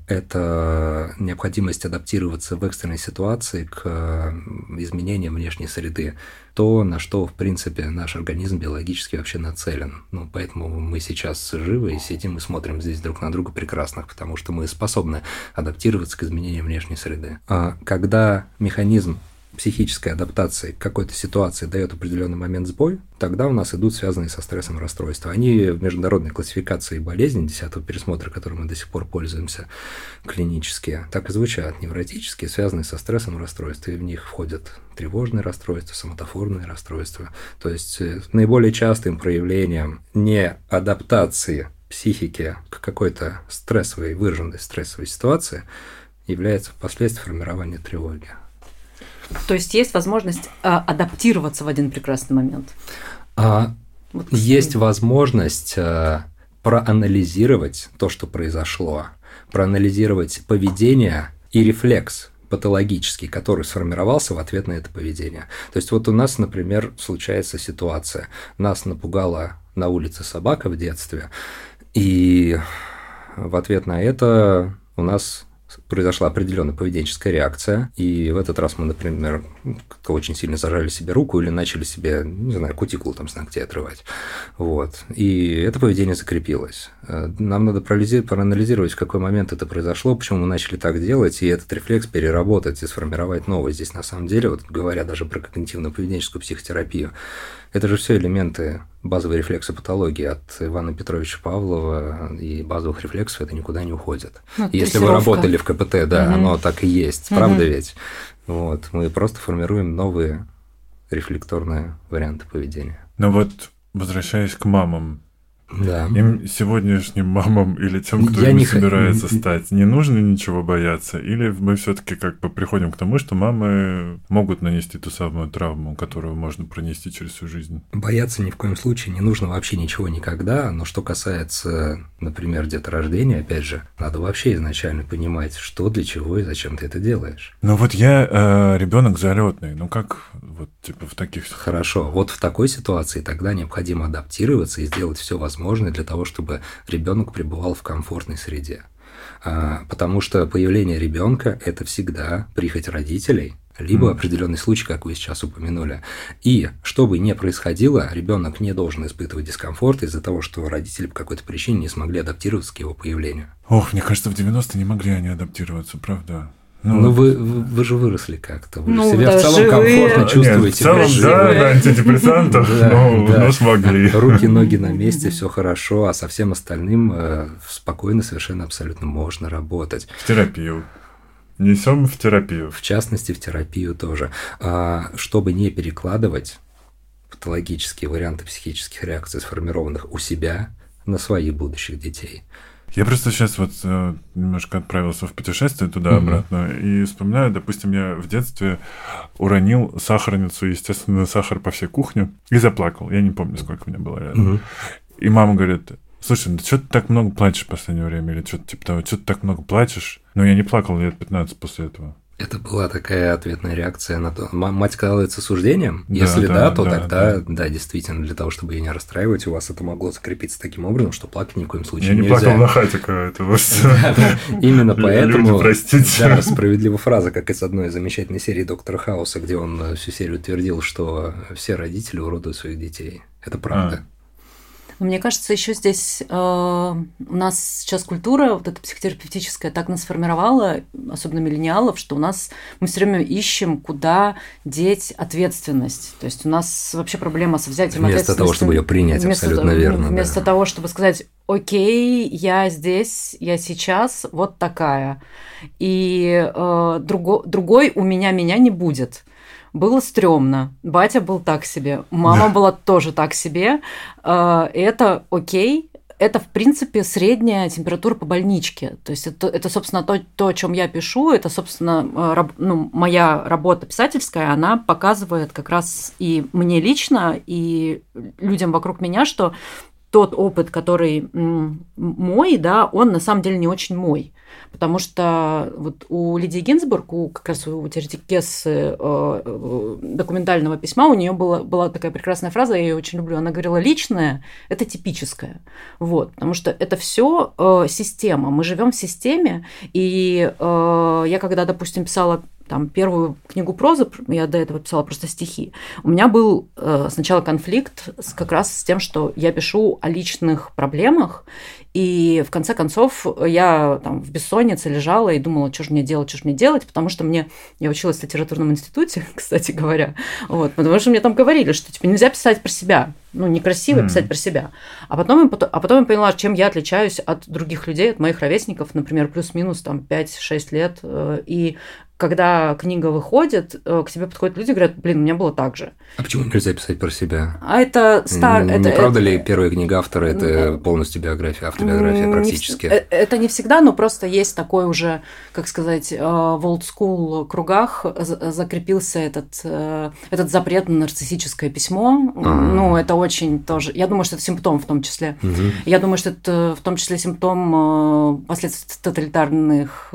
это необходимость адаптироваться в экстренной ситуации к изменениям внешней среды. То, на что, в принципе, наш организм биологически вообще нацелен. Ну, поэтому мы сейчас живы и сидим и смотрим здесь друг на друга прекрасных, потому что мы способны адаптироваться к изменениям внешней среды. А когда механизм психической адаптации к какой-то ситуации дает определенный момент сбой, тогда у нас идут связанные со стрессом расстройства. Они в международной классификации болезней 10 пересмотра, которым мы до сих пор пользуемся, клинические, так и звучат, невротические, связанные со стрессом расстройства, и в них входят тревожные расстройства, соматофорные расстройства. То есть э, наиболее частым проявлением не адаптации психики к какой-то стрессовой, выраженной стрессовой ситуации является впоследствии формирование тревоги. То есть есть возможность а, адаптироваться в один прекрасный момент? А, вот есть возможность а, проанализировать то, что произошло, проанализировать поведение и рефлекс патологический, который сформировался в ответ на это поведение. То есть вот у нас, например, случается ситуация. Нас напугала на улице собака в детстве, и в ответ на это у нас произошла определенная поведенческая реакция, и в этот раз мы, например, как-то очень сильно зажали себе руку или начали себе, не знаю, кутикулу там с ногтей отрывать. Вот. И это поведение закрепилось. Э, нам надо проанализировать, в какой момент это произошло, почему мы начали так делать, и этот рефлекс переработать и сформировать новый. Здесь, на самом деле, вот говоря даже про когнитивно-поведенческую психотерапию, это же все элементы базовой рефлексопатологии от Ивана Петровича Павлова и базовых рефлексов это никуда не уходит. Ну, Если вы работали в КПТ, да, угу. оно так и есть, угу. правда ведь? Вот, мы просто формируем новые рефлекторные варианты поведения. Ну вот, возвращаясь к мамам, да. Им сегодняшним мамам или тем, кто Я не собирается х... стать, не нужно ничего бояться? Или мы все-таки как бы приходим к тому, что мамы могут нанести ту самую травму, которую можно пронести через всю жизнь? Бояться ни в коем случае не нужно вообще ничего никогда. Но что касается, например, деторождения, опять же, надо вообще изначально понимать, что для чего и зачем ты это делаешь. Ну вот я э, ребенок залетный. Ну как вот типа в таких... Хорошо. Вот в такой ситуации тогда необходимо адаптироваться и сделать все возможное возможное для того, чтобы ребенок пребывал в комфортной среде. А, потому что появление ребенка – это всегда прихоть родителей, либо mm. определенный случай, как вы сейчас упомянули. И что бы ни происходило, ребенок не должен испытывать дискомфорт из-за того, что родители по какой-то причине не смогли адаптироваться к его появлению. Ох, мне кажется, в 90-е не могли они адаптироваться, правда. Ну, ну вы, вы же выросли как-то. Вы ну, себя да, в целом живые. комфортно чувствуете. Нет, в целом, да, [LAUGHS] да, антидепрессантов, но смогли. Руки, ноги на месте, все хорошо, а со всем остальным э, спокойно, совершенно абсолютно можно работать. В терапию. Несем в терапию. В частности, в терапию тоже. А, чтобы не перекладывать патологические варианты психических реакций, сформированных у себя, на своих будущих детей. Я просто сейчас вот э, немножко отправился в путешествие туда-обратно mm-hmm. и вспоминаю, допустим, я в детстве уронил сахарницу, естественно, сахар по всей кухне и заплакал. Я не помню, сколько мне было лет. Mm-hmm. И мама говорит, слушай, ну что ты так много плачешь в последнее время? Или что-то типа того, что ты так много плачешь? Но я не плакал лет 15 после этого. Это была такая ответная реакция на то. Мать сказала суждением? Да, Если да, да то да, тогда, да. да, действительно, для того, чтобы ее не расстраивать, у вас это могло закрепиться таким образом, что плакать ни в коем случае Я не плакал на хатика, это [LAUGHS] Именно поэтому, да, [LAUGHS] справедлива фраза, как из одной замечательной серии Доктора Хауса, где он э, всю серию твердил, что все родители уродуют своих детей. Это правда. Мне кажется, еще здесь э, у нас сейчас культура вот эта психотерапевтическая так нас сформировала, особенно миллениалов, что у нас мы все время ищем, куда деть ответственность. То есть у нас вообще проблема со взятием вместо ответственности. Вместо того, чтобы ее принять, вместо абсолютно верно. Вместо да. того, чтобы сказать, окей, я здесь, я сейчас вот такая, и э, друго, другой у меня меня не будет было стрёмно. Батя был так себе, мама [LAUGHS] была тоже так себе. Э, это окей, это, в принципе, средняя температура по больничке. То есть это, это собственно, то, то, о чем я пишу, это, собственно, э, раб, ну, моя работа писательская, она показывает как раз и мне лично, и людям вокруг меня, что тот опыт, который мой, да, он на самом деле не очень мой. Потому что вот у Лидии Гинзбург, у как раз у теоретикессы э, э, документального письма, у нее была, была такая прекрасная фраза, я ее очень люблю. Она говорила, личное – это типическое. Вот, потому что это все э, система. Мы живем в системе, и э, я когда, допустим, писала там первую книгу прозы, я до этого писала просто стихи, у меня был э, сначала конфликт с, как раз с тем, что я пишу о личных проблемах, и в конце концов я там в бессоннице лежала и думала, что же мне делать, что же мне делать, потому что мне... Я училась в литературном институте, [LAUGHS] кстати говоря, вот, потому что мне там говорили, что типа нельзя писать про себя, ну, некрасиво mm. писать про себя. А потом, а потом я поняла, чем я отличаюсь от других людей, от моих ровесников, например, плюс-минус там 5-6 лет, э, и когда книга выходит, э, к тебе подходят люди и говорят, блин, у меня было так же. А почему нельзя писать про себя? А это стар... Не, это, правда это... ли первая книга автора – это полностью биография, автобиография практически? Не, э, это не всегда, но просто есть такой уже, как сказать, э, в old school кругах закрепился этот, этот запрет на нарциссическое письмо. А-а-а. Ну, это очень тоже... Я думаю, что это симптом в том числе. Угу. Я думаю, что это в том числе симптом последствий тоталитарных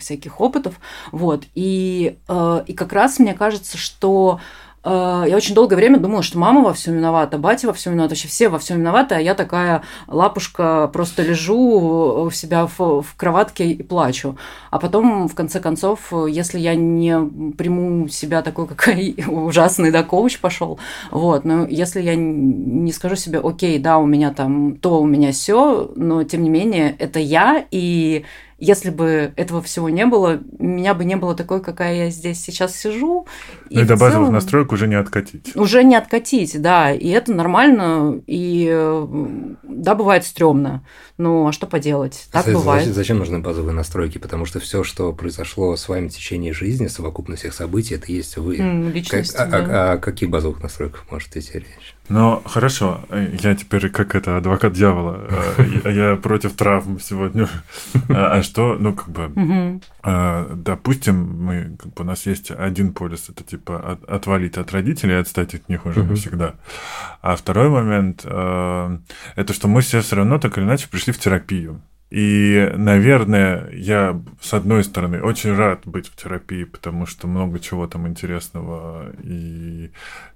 всяких опытов. Вот. И, э, и как раз мне кажется, что э, я очень долгое время думала, что мама во всем виновата, батя во всем виновата, вообще все во всем виноваты, а я такая лапушка, просто лежу у себя в, в кроватке и плачу. А потом, в конце концов, если я не приму себя такой, какой [LAUGHS] ужасный, да, коуч пошел, вот, но если я не скажу себе, окей, да, у меня там то, у меня все, но тем не менее, это я, и если бы этого всего не было, меня бы не было такой, какая я здесь сейчас сижу. Ну и, и до базовых целом... настроек уже не откатить. Уже не откатить, да. И это нормально. И да, бывает стрёмно. Ну, а что поделать? Так зачем, бывает. Зачем нужны базовые настройки? Потому что все, что произошло с вами в течение жизни, совокупность всех событий, это есть вы. Личность, как, да. а, а, а о каких базовых настройках может идти речь? Ну, хорошо, я теперь как это, адвокат дьявола, э, я против травм сегодня. [LAUGHS] А, а что, ну, как бы, э, допустим, мы, как бы, у нас есть один полис, это типа отвалить от родителей и отстать от них уже навсегда. А второй момент, э, это что мы все все равно так или иначе пришли в терапию. И, наверное, я, с одной стороны, очень рад быть в терапии, потому что много чего там интересного, и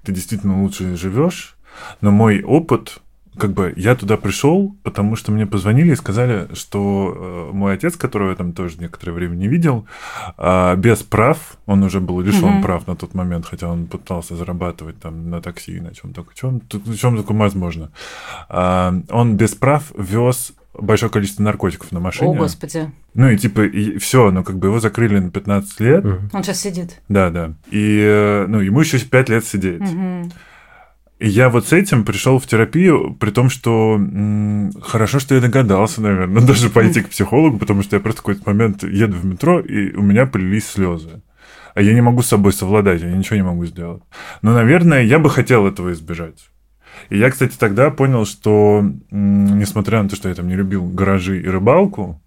ты действительно лучше живешь. Но мой опыт, как бы я туда пришел, потому что мне позвонили и сказали, что э, мой отец, которого я там тоже некоторое время не видел, э, без прав, он уже был лишен mm-hmm. прав на тот момент, хотя он пытался зарабатывать там на такси и на чем только чем, на чем только возможно. Э, он без прав вез большое количество наркотиков на машине. О, господи. Ну и типа, и все, ну как бы его закрыли на 15 лет. Угу. Он сейчас сидит. Да, да. И, э, ну, ему еще 5 лет сидеть. Угу. И я вот с этим пришел в терапию, при том, что м- хорошо, что я догадался, наверное, [LAUGHS] даже пойти к психологу, потому что я просто в какой-то момент еду в метро, и у меня полились слезы. А я не могу с собой совладать, я ничего не могу сделать. Но, наверное, я бы хотел этого избежать. И я, кстати, тогда понял, что, несмотря на то, что я там не любил гаражи и рыбалку,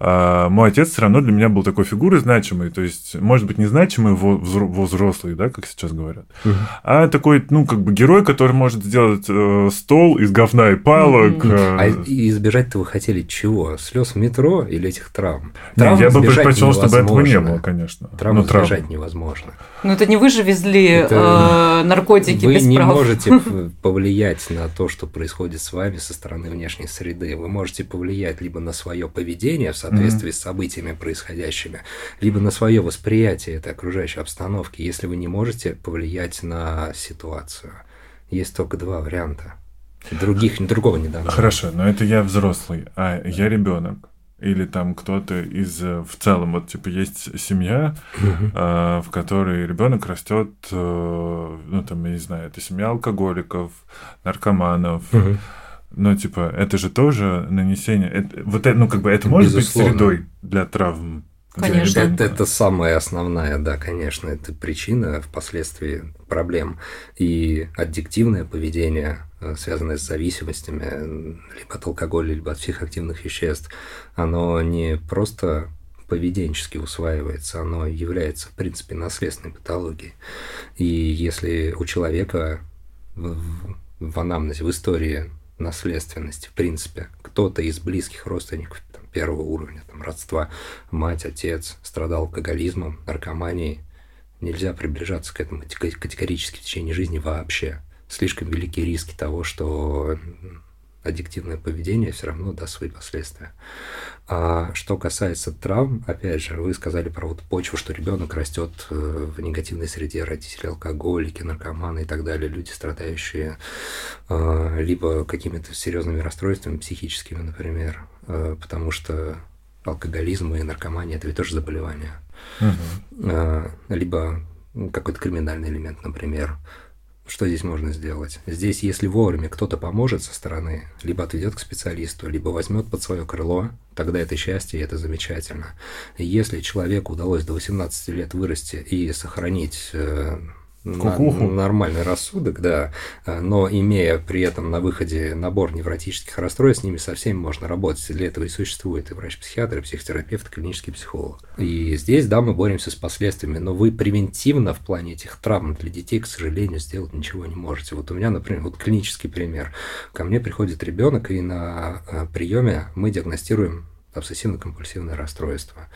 мой отец все равно для меня был такой фигурой значимой, то есть, может быть, не значимый во взрослый, да, как сейчас говорят, угу. а такой, ну, как бы герой, который может сделать э, стол из говна и палок. Э... А избежать-то вы хотели чего? Слез в метро или этих травм? Травм я бы предпочел, чтобы этого не было, конечно. Травм избежать невозможно. Ну, это не вы же везли это... э, наркотики вы без не прав. можете [LAUGHS] повлиять на то, что происходит с вами со стороны внешней среды. Вы можете повлиять либо на свое поведение в соответствии mm-hmm. с событиями происходящими, либо на свое восприятие этой окружающей обстановки, если вы не можете повлиять на ситуацию. Есть только два варианта. Других, другого не дано. Хорошо, но это я взрослый, а я ребенок или там кто-то из в целом вот типа есть семья, угу. э, в которой ребенок растет, э, ну там я не знаю, это семья алкоголиков, наркоманов. Угу. Но типа это же тоже нанесение, это, вот это, ну как бы это может Безусловно. быть средой для травм. Конечно. Это, это самая основная, да, конечно, это причина впоследствии проблем. И аддиктивное поведение, э, связанное с зависимостями, либо от алкоголя, либо от психоактивных веществ, оно не просто поведенчески усваивается, оно является, в принципе, наследственной патологией. И если у человека в, в анамнезе, в истории наследственности, в принципе, кто-то из близких родственников первого уровня, там, родства, мать, отец страдал алкоголизмом, наркоманией, нельзя приближаться к этому категорически в течение жизни вообще. Слишком великие риски того, что аддиктивное поведение все равно даст свои последствия. А что касается травм, опять же, вы сказали про вот почву, что ребенок растет э, в негативной среде, родители алкоголики, наркоманы и так далее, люди, страдающие э, либо какими-то серьезными расстройствами психическими, например, э, потому что алкоголизм и наркомания – это ведь тоже заболевания. Угу. Либо какой-то криминальный элемент, например. Что здесь можно сделать? Здесь, если вовремя кто-то поможет со стороны, либо отведет к специалисту, либо возьмет под свое крыло, тогда это счастье, и это замечательно. Если человеку удалось до 18 лет вырасти и сохранить э, Кукуху. нормальный рассудок, да, но имея при этом на выходе набор невротических расстройств, с ними со всеми можно работать. Для этого и существует и врач-психиатр, и психотерапевт, и клинический психолог. И здесь, да, мы боремся с последствиями, но вы превентивно в плане этих травм для детей, к сожалению, сделать ничего не можете. Вот у меня, например, вот клинический пример. Ко мне приходит ребенок, и на э, приеме мы диагностируем обсессивно-компульсивное расстройство.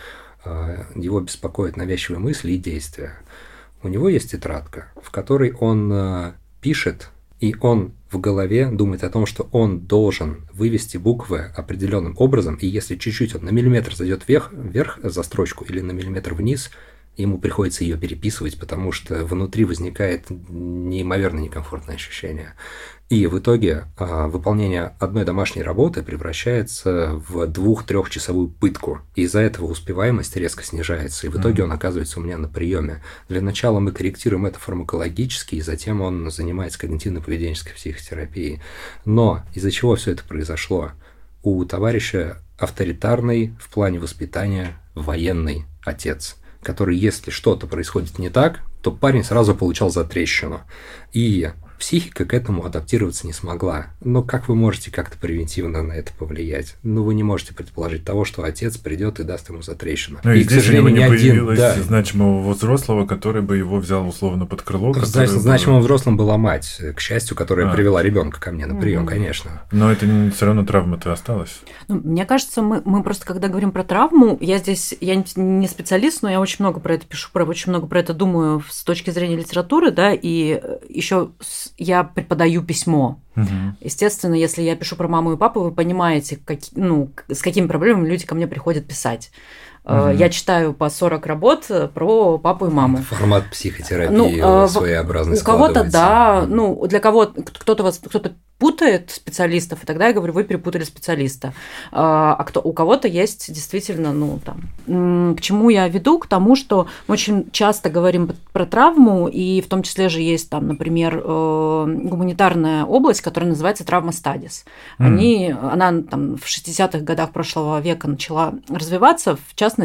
Э, его беспокоят навязчивые мысли и действия у него есть тетрадка, в которой он э, пишет, и он в голове думает о том, что он должен вывести буквы определенным образом, и если чуть-чуть он на миллиметр зайдет вверх, вверх за строчку или на миллиметр вниз, ему приходится ее переписывать, потому что внутри возникает неимоверно некомфортное ощущение. И в итоге а, выполнение одной домашней работы превращается в двух-трехчасовую пытку. И из-за этого успеваемость резко снижается. И в итоге он оказывается у меня на приеме. Для начала мы корректируем это фармакологически, и затем он занимается когнитивно-поведенческой психотерапией. Но из-за чего все это произошло? У товарища авторитарный в плане воспитания военный отец который, если что-то происходит не так, то парень сразу получал затрещину. И Психика к этому адаптироваться не смогла. Но как вы можете как-то превентивно на это повлиять? Ну, вы не можете предположить того, что отец придет и даст ему затрещину. Ну, и, и к сожалению, не один... Да. значимого взрослого, который бы его взял условно под крыло. Значит, бы... Значимым взрослым была мать, к счастью, которая а. привела ребенка ко мне на прием, mm конечно. Но это не, все равно травма-то осталась. Ну, мне кажется, мы, мы просто, когда говорим про травму, я здесь, я не специалист, но я очень много про это пишу, про, очень много про это думаю с точки зрения литературы, да, и еще я преподаю письмо. Угу. Естественно, если я пишу про маму и папу, вы понимаете, как, ну, с какими проблемами люди ко мне приходят писать. Угу. Я читаю по 40 работ э, про папу и маму. Формат психотерапии ну, своеобразный У кого-то, да, ну, для кого-то, кто-то вас, кто-то путает специалистов, и тогда я говорю, вы перепутали специалиста. А, кто, у кого-то есть действительно, ну, там, к чему я веду? К тому, что мы очень часто говорим про травму, и в том числе же есть там, например, э, гуманитарная область, которая называется травма стадис. Они, mm. Она там в 60-х годах прошлого века начала развиваться, в частности,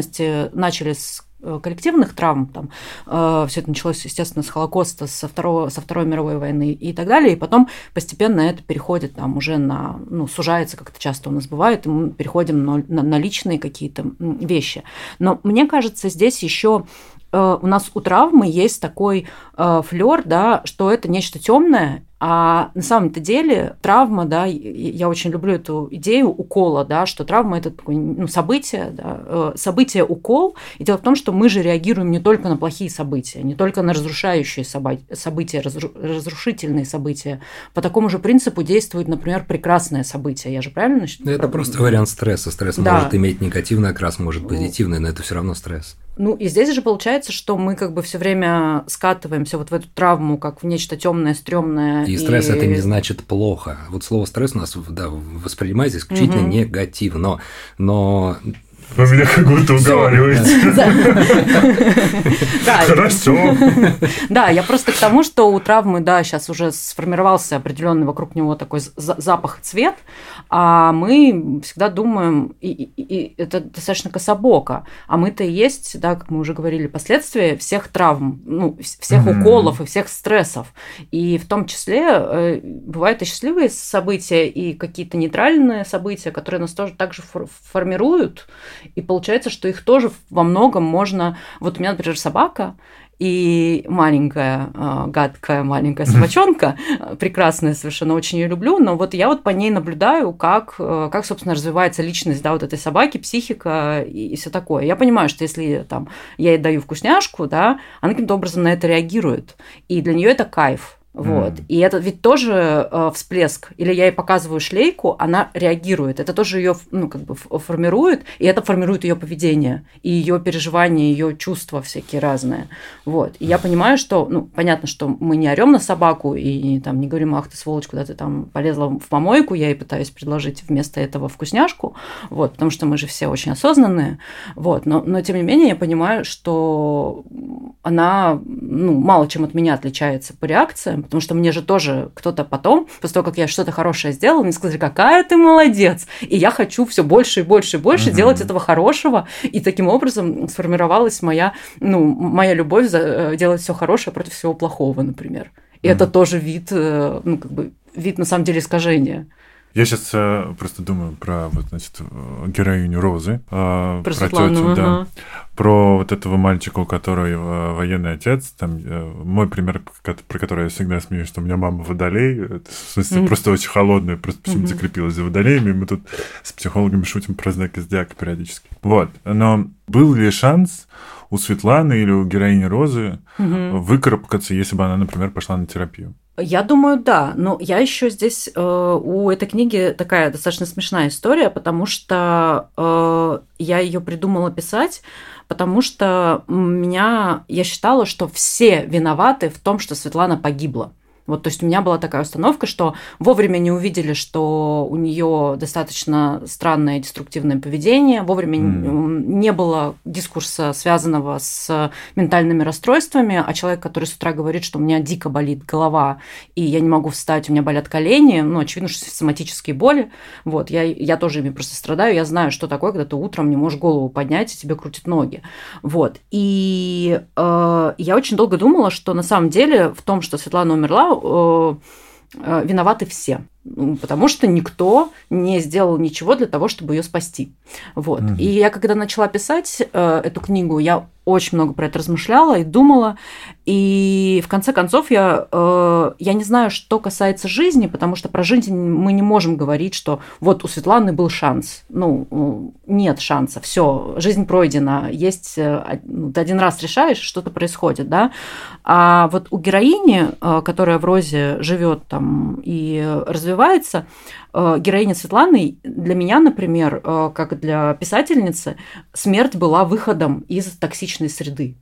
начали с Э, коллективных травм, там, э, все это началось, естественно, с Холокоста, со, второго, со Второй мировой войны и так далее, и потом постепенно это переходит там уже на, ну, сужается, как это часто у нас бывает, и мы переходим на, на, на личные какие-то вещи. Но мне кажется, здесь еще э, у нас у травмы есть такой э, флер, да, что это нечто темное, а на самом-то деле травма, да, я очень люблю эту идею укола, да, что травма это такое ну, событие, да, э, событие укол. И дело в том, что мы же реагируем не только на плохие события, не только на разрушающие события, разрушительные события. По такому же принципу действует, например, прекрасное событие. Я же правильно? Ну, это просто вариант стресса. Стресс да. может иметь негативный окрас, может позитивный, но это все равно стресс. Ну и здесь же получается, что мы как бы все время скатываемся вот в эту травму, как в нечто темное, стрёмное. И, и стресс это не значит плохо. Вот слово стресс у нас да, воспринимается исключительно угу. негативно, но вы меня как будто уговариваете. [LAUGHS] [LAUGHS] Хорошо. Да, я просто к тому, что у травмы, да, сейчас уже сформировался определенный вокруг него такой запах цвет, а мы всегда думаем, и это достаточно кособоко, а мы-то и есть, да, как мы уже говорили, последствия всех травм, ну, всех уколов и всех стрессов. И в том числе э, бывают и счастливые события, и какие-то нейтральные события, которые нас тоже также формируют, и получается, что их тоже во многом можно... Вот у меня, например, собака, и маленькая, а, гадкая маленькая собачонка, прекрасная совершенно, очень ее люблю, но вот я вот по ней наблюдаю, как, э, как собственно, развивается личность, да, вот этой собаки, психика и, и все такое. Я понимаю, что если там я ей даю вкусняшку, да, она каким-то образом на это реагирует, и для нее это кайф. Вот. Mm. И это ведь тоже э, всплеск. Или я ей показываю шлейку, она реагирует. Это тоже ее ну, как бы формирует, и это формирует ее поведение, и ее переживания, ее чувства всякие разные. Вот. И я понимаю, что, ну, понятно, что мы не орем на собаку и там не говорим, ах ты сволочь, куда ты там полезла в помойку, я ей пытаюсь предложить вместо этого вкусняшку, вот, потому что мы же все очень осознанные. Вот. Но, но тем не менее я понимаю, что она ну, мало чем от меня отличается по реакциям, потому что мне же тоже кто-то потом, после того, как я что-то хорошее сделала, мне сказали, какая ты молодец, и я хочу все больше и больше и больше mm-hmm. делать этого хорошего, и таким образом сформировалась моя, ну, моя любовь за, э, делать все хорошее против всего плохого, например. И mm-hmm. это тоже вид, э, ну, как бы, вид на самом деле искажения. Я сейчас э, просто думаю про вот, значит, героиню Розы, э, про, про тетю, ага. да, про вот этого мальчика, у которого э, военный отец. Там э, мой пример, про который я всегда смеюсь, что у меня мама водолей, это, в смысле mm-hmm. просто очень холодная, просто почему-то mm-hmm. закрепилась за водолеями, и мы тут с психологами шутим про знаки зодиака периодически. Вот, но был ли шанс у Светланы или у героини Розы mm-hmm. выкарабкаться, если бы она, например, пошла на терапию? Я думаю, да. Но я еще здесь э, у этой книги такая достаточно смешная история, потому что э, я ее придумала писать, потому что меня я считала, что все виноваты в том, что Светлана погибла. Вот, то есть у меня была такая установка, что вовремя не увидели, что у нее достаточно странное деструктивное поведение, вовремя mm. не было дискурса, связанного с ментальными расстройствами, а человек, который с утра говорит, что у меня дико болит голова, и я не могу встать, у меня болят колени, ну, очевидно, что соматические боли, вот, я, я тоже ими просто страдаю, я знаю, что такое, когда ты утром не можешь голову поднять, и тебе крутят ноги, вот, и э, я очень долго думала, что на самом деле в том, что Светлана умерла, виноваты все. Потому что никто не сделал ничего для того, чтобы ее спасти. Вот. Угу. И я, когда начала писать э, эту книгу, я очень много про это размышляла и думала. И в конце концов я, э, я не знаю, что касается жизни, потому что про жизнь мы не можем говорить, что вот у Светланы был шанс. Ну, нет шанса, все, жизнь пройдена. Есть э, ну, ты один раз решаешь, что-то происходит, да. А вот у героини, э, которая в Розе живет там и развивается, э, героиня Светланы для меня, например, э, как для писательницы, смерть была выходом из токсичной среды.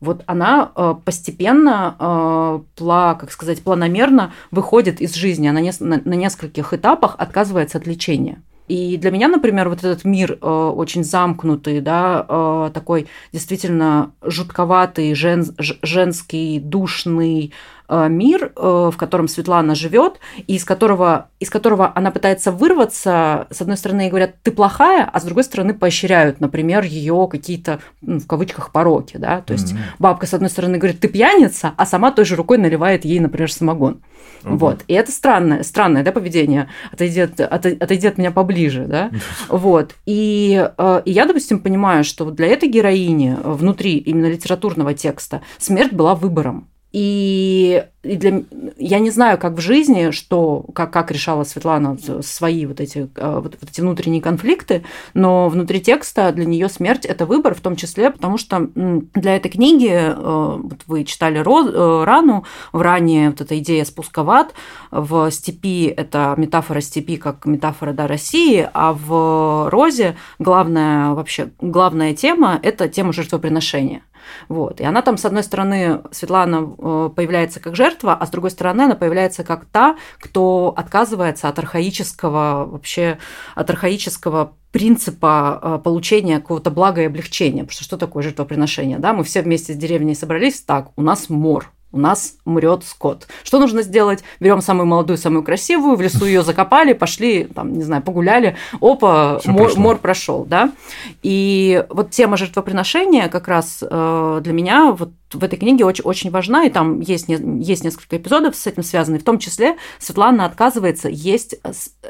Вот она э, постепенно, как сказать, планомерно выходит из жизни. Она на нескольких этапах отказывается от лечения. И для меня, например, вот этот мир э, очень замкнутый, да, э, такой действительно жутковатый, жен, женский, душный, мир, э, в котором Светлана живет, и из которого, из которого она пытается вырваться. С одной стороны, говорят, ты плохая, а с другой стороны, поощряют, например, ее какие-то, ну, в кавычках, пороки. Да? То есть mm-hmm. бабка, с одной стороны, говорит, ты пьяница, а сама той же рукой наливает ей, например, самогон. Uh-huh. Вот. И это странное, странное да, поведение. Отойди от, от, отойди от меня поближе. Да? [LAUGHS] вот. И, э, и я, допустим, понимаю, что для этой героини внутри именно литературного текста смерть была выбором. И, и для, я не знаю, как в жизни, что, как, как решала Светлана свои вот эти, э, вот, вот эти внутренние конфликты, но внутри текста для нее смерть – это выбор, в том числе, потому что для этой книги, э, вот вы читали э, Рану, в Ране вот эта идея спусковат, в степи – это метафора степи как метафора да, России, а в Розе главная вообще главная тема – это тема жертвоприношения – вот. И она там, с одной стороны, Светлана э, появляется как жертва, а с другой стороны, она появляется как та, кто отказывается от архаического, вообще, от архаического принципа э, получения какого-то блага и облегчения. Потому что что такое жертвоприношение? Да? Мы все вместе с деревней собрались, так, у нас мор, у нас умрет скот. Что нужно сделать? Берем самую молодую, самую красивую, в лесу ее закопали, пошли, там, не знаю, погуляли, опа, мор, мор прошел, да. И вот тема жертвоприношения как раз э, для меня вот в этой книге очень, очень важна, и там есть, есть несколько эпизодов с этим связанных. В том числе Светлана отказывается есть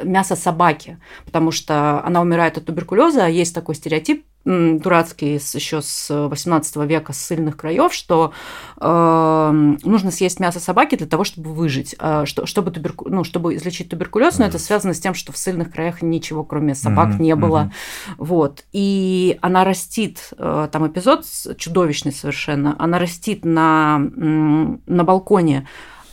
мясо собаки, потому что она умирает от туберкулеза, а есть такой стереотип дурацкий еще с 18 века с сильных краев, что э, нужно съесть мясо собаки для того, чтобы выжить, э, что, чтобы, туберку... ну, чтобы излечить туберкулез, но это связано с тем, что в сильных краях ничего, кроме собак, mm-hmm. не было. Mm-hmm. Вот. И она растит, э, там эпизод чудовищный совершенно, она растит на, на балконе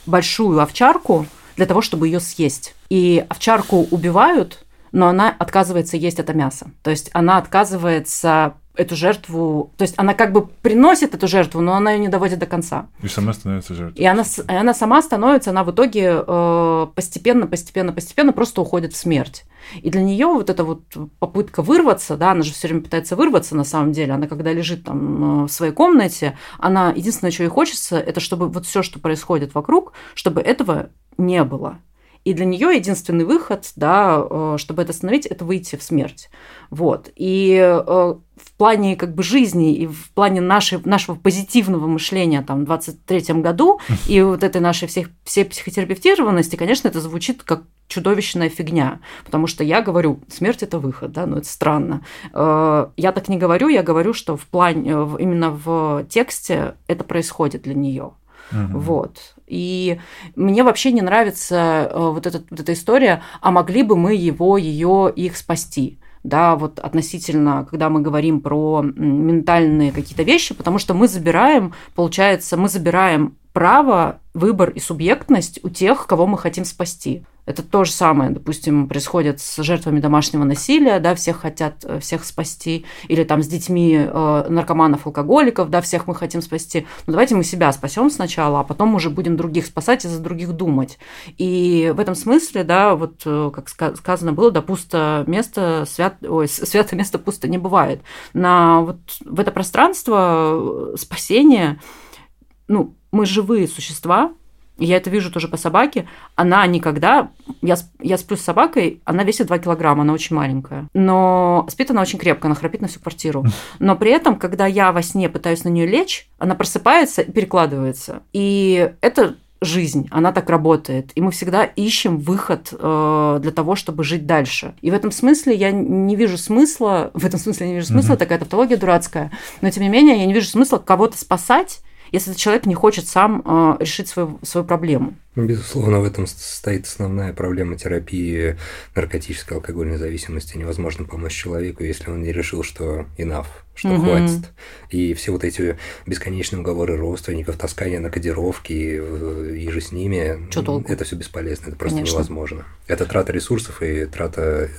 большую овчарку для того, чтобы ее съесть. И овчарку убивают, но она отказывается есть это мясо. То есть она отказывается эту жертву, то есть она как бы приносит эту жертву, но она ее не доводит до конца. И сама становится жертвой. И она, и она сама становится, она в итоге э, постепенно, постепенно, постепенно просто уходит в смерть. И для нее вот эта вот попытка вырваться, да, она же все время пытается вырваться на самом деле, она когда лежит там э, в своей комнате, она единственное, что ей хочется, это чтобы вот все, что происходит вокруг, чтобы этого не было. И для нее единственный выход, да, э, чтобы это остановить, это выйти в смерть. Вот. И э, в плане как бы жизни и в плане нашей, нашего позитивного мышления там, в 23 году [LAUGHS] и вот этой нашей всех, всей психотерапевтированности, конечно, это звучит как чудовищная фигня, потому что я говорю, смерть это выход, да, но это странно. Э, я так не говорю, я говорю, что в плане, именно в тексте это происходит для нее. Угу. Вот. И мне вообще не нравится э, вот, этот, вот эта история, а могли бы мы его, ее, их спасти да, вот относительно, когда мы говорим про ментальные какие-то вещи, потому что мы забираем, получается, мы забираем право, выбор и субъектность у тех, кого мы хотим спасти. Это то же самое, допустим, происходит с жертвами домашнего насилия, да, всех хотят э, всех спасти, или там с детьми э, наркоманов, алкоголиков, да, всех мы хотим спасти. Ну, давайте мы себя спасем сначала, а потом уже будем других спасать и за других думать. И в этом смысле, да, вот э, как сказано было, да, пусто место, свят... Ой, святое место пусто не бывает. На вот в это пространство спасения, ну, мы живые существа, я это вижу тоже по собаке, она никогда... Я, я сплю с собакой, она весит 2 килограмма, она очень маленькая. Но спит она очень крепко, она храпит на всю квартиру. [LAUGHS] Но при этом, когда я во сне пытаюсь на нее лечь, она просыпается и перекладывается. И это жизнь, она так работает. И мы всегда ищем выход э, для того, чтобы жить дальше. И в этом смысле я не вижу смысла, [LAUGHS] в этом смысле я не вижу смысла, mm-hmm. такая тавтология дурацкая, но тем не менее я не вижу смысла кого-то спасать, если человек не хочет сам э, решить свою, свою проблему. Ну, безусловно, в этом стоит основная проблема терапии наркотической алкогольной зависимости. Невозможно помочь человеку, если он не решил, что enough, что угу. хватит. И все вот эти бесконечные уговоры родственников, таскание на кодировки и же с ними, это все бесполезно, это просто Конечно. невозможно. Это трата ресурсов и трата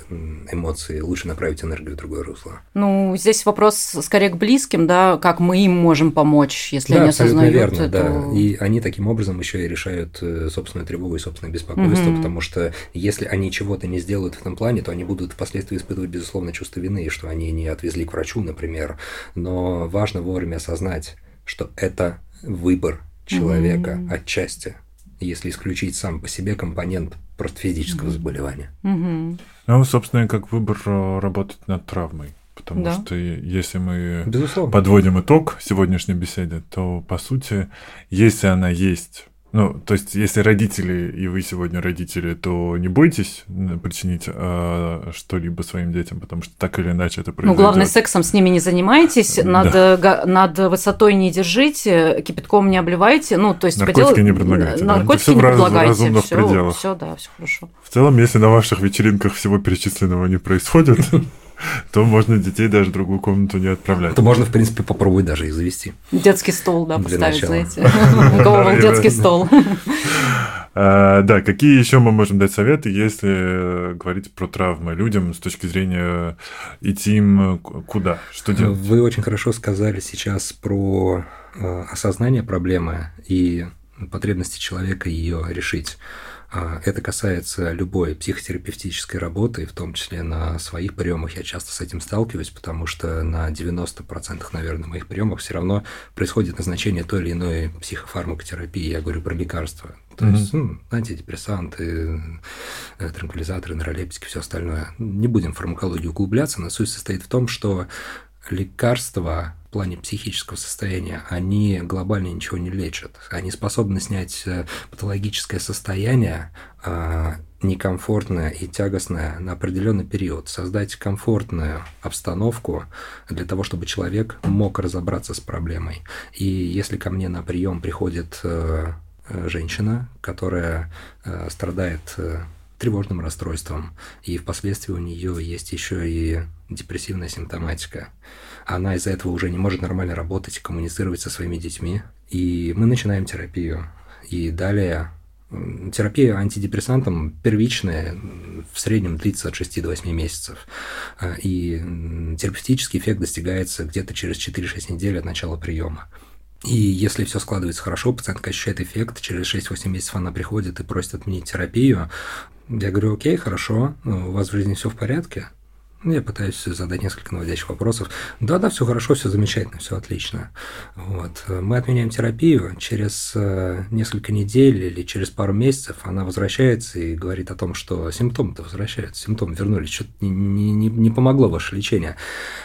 эмоций. Лучше направить энергию в другое русло. Ну, здесь вопрос скорее к близким, да, как мы им можем помочь, если да, они осознают верно, эту... да. И они таким образом еще и решают э, собственную тревогу и собственное беспокойство, угу. потому что если они чего-то не сделают в этом плане, то они будут впоследствии испытывать, безусловно, чувство вины, что они не отвезли к врачу, например. Но важно вовремя осознать, что это выбор человека угу. отчасти, если исключить сам по себе компонент просто физического угу. заболевания. Угу. Ну, собственно, как выбор э, работать над травмой. Потому да. что если мы Безусловно. подводим итог сегодняшней беседы, то по сути, если она есть ну, то есть, если родители, и вы сегодня родители, то не бойтесь причинить а, что-либо своим детям, потому что так или иначе это произойдет. Ну, главное, сексом с ними не занимайтесь, над, да. над высотой не держите, кипятком не обливайте, ну, то есть... Наркотики дел... не предлагайте. Наркотики да? не предлагайте. Все, все, да, все хорошо. В целом, если на ваших вечеринках всего перечисленного не происходит, [LAUGHS] то можно детей даже в другую комнату не отправлять. То можно, в принципе, попробовать даже их завести. Детский стол, да, поставить, знаете. [LAUGHS] У кого был детский стол. [LAUGHS] А, да, какие еще мы можем дать советы, если говорить про травмы людям с точки зрения идти им куда, что делать? Вы очень хорошо сказали сейчас про а, осознание проблемы и потребности человека ее решить. А, это касается любой психотерапевтической работы, в том числе на своих приемах я часто с этим сталкиваюсь, потому что на 90%, наверное, моих приемах все равно происходит назначение той или иной психофармакотерапии. Я говорю про лекарства. То mm-hmm. есть, ну, антидепрессанты, э, транквилизаторы, нейролептики, все остальное. Не будем в фармакологию углубляться, но суть состоит в том, что лекарства плане психического состояния, они глобально ничего не лечат. Они способны снять э, патологическое состояние, а, некомфортное и тягостное на определенный период, создать комфортную обстановку для того, чтобы человек мог разобраться с проблемой. И если ко мне на прием приходит э, э, женщина, которая страдает тревожным расстройством, и впоследствии у нее есть еще и депрессивная симптоматика. Она из-за этого уже не может нормально работать, коммуницировать со своими детьми. И мы начинаем терапию. И далее терапия антидепрессантом первичная в среднем длится от 6 до 8 месяцев. Э, и терапевтический эффект достигается где-то через 4-6 недель от начала приема. И если все складывается хорошо, пациентка ощущает эффект, через 6-8 месяцев она приходит и просит отменить терапию. Я говорю, окей, хорошо, у вас в жизни все в порядке, я пытаюсь задать несколько наводящих вопросов. Да-да, все хорошо, все замечательно, все отлично. Вот. Мы отменяем терапию. Через э, несколько недель или через пару месяцев она возвращается и говорит о том, что симптомы-то возвращаются, симптомы вернулись, что-то не, не, не помогло ваше лечение.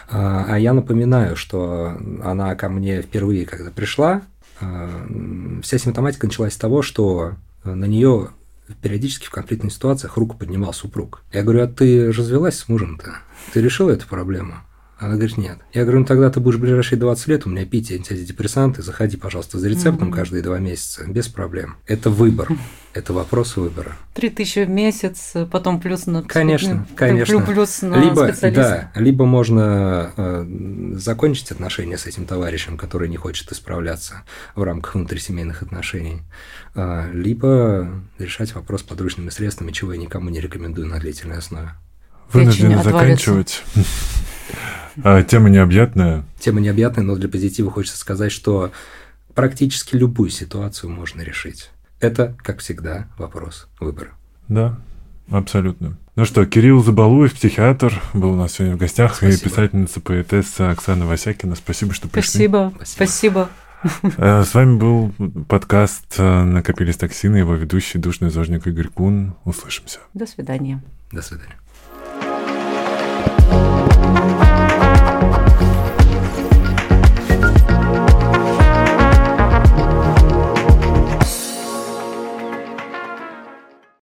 А, а я напоминаю, что она ко мне впервые, когда пришла, э, вся симптоматика началась с того, что на нее периодически в конфликтных ситуациях руку поднимал супруг. Я говорю, а ты развелась с мужем-то? Ты решила эту проблему? Она говорит, нет. Я говорю, ну тогда ты будешь в ближайшие 20 лет у меня пить антидепрессанты, заходи, пожалуйста, за рецептом mm-hmm. каждые два месяца, без проблем. Это выбор, [LAUGHS] это вопрос выбора. Три тысячи в месяц, потом плюс на Конечно, конечно. Плюс на либо, да, либо можно э, закончить отношения с этим товарищем, который не хочет исправляться в рамках внутрисемейных отношений, э, либо решать вопрос подручными средствами, чего я никому не рекомендую на длительной основе. Вынуждены заканчивать. А, тема необъятная. Тема необъятная, но для позитива хочется сказать, что практически любую ситуацию можно решить. Это, как всегда, вопрос выбора. Да, абсолютно. Ну что, Кирилл Забалуев, психиатр, был у нас сегодня в гостях, Спасибо. и писательница, поэтесса Оксана Васякина. Спасибо, что пришли. Спасибо. Спасибо. Э, с вами был подкаст э, «Накопились токсины», его ведущий, душный зожник Игорь Кун. Услышимся. До свидания. До свидания.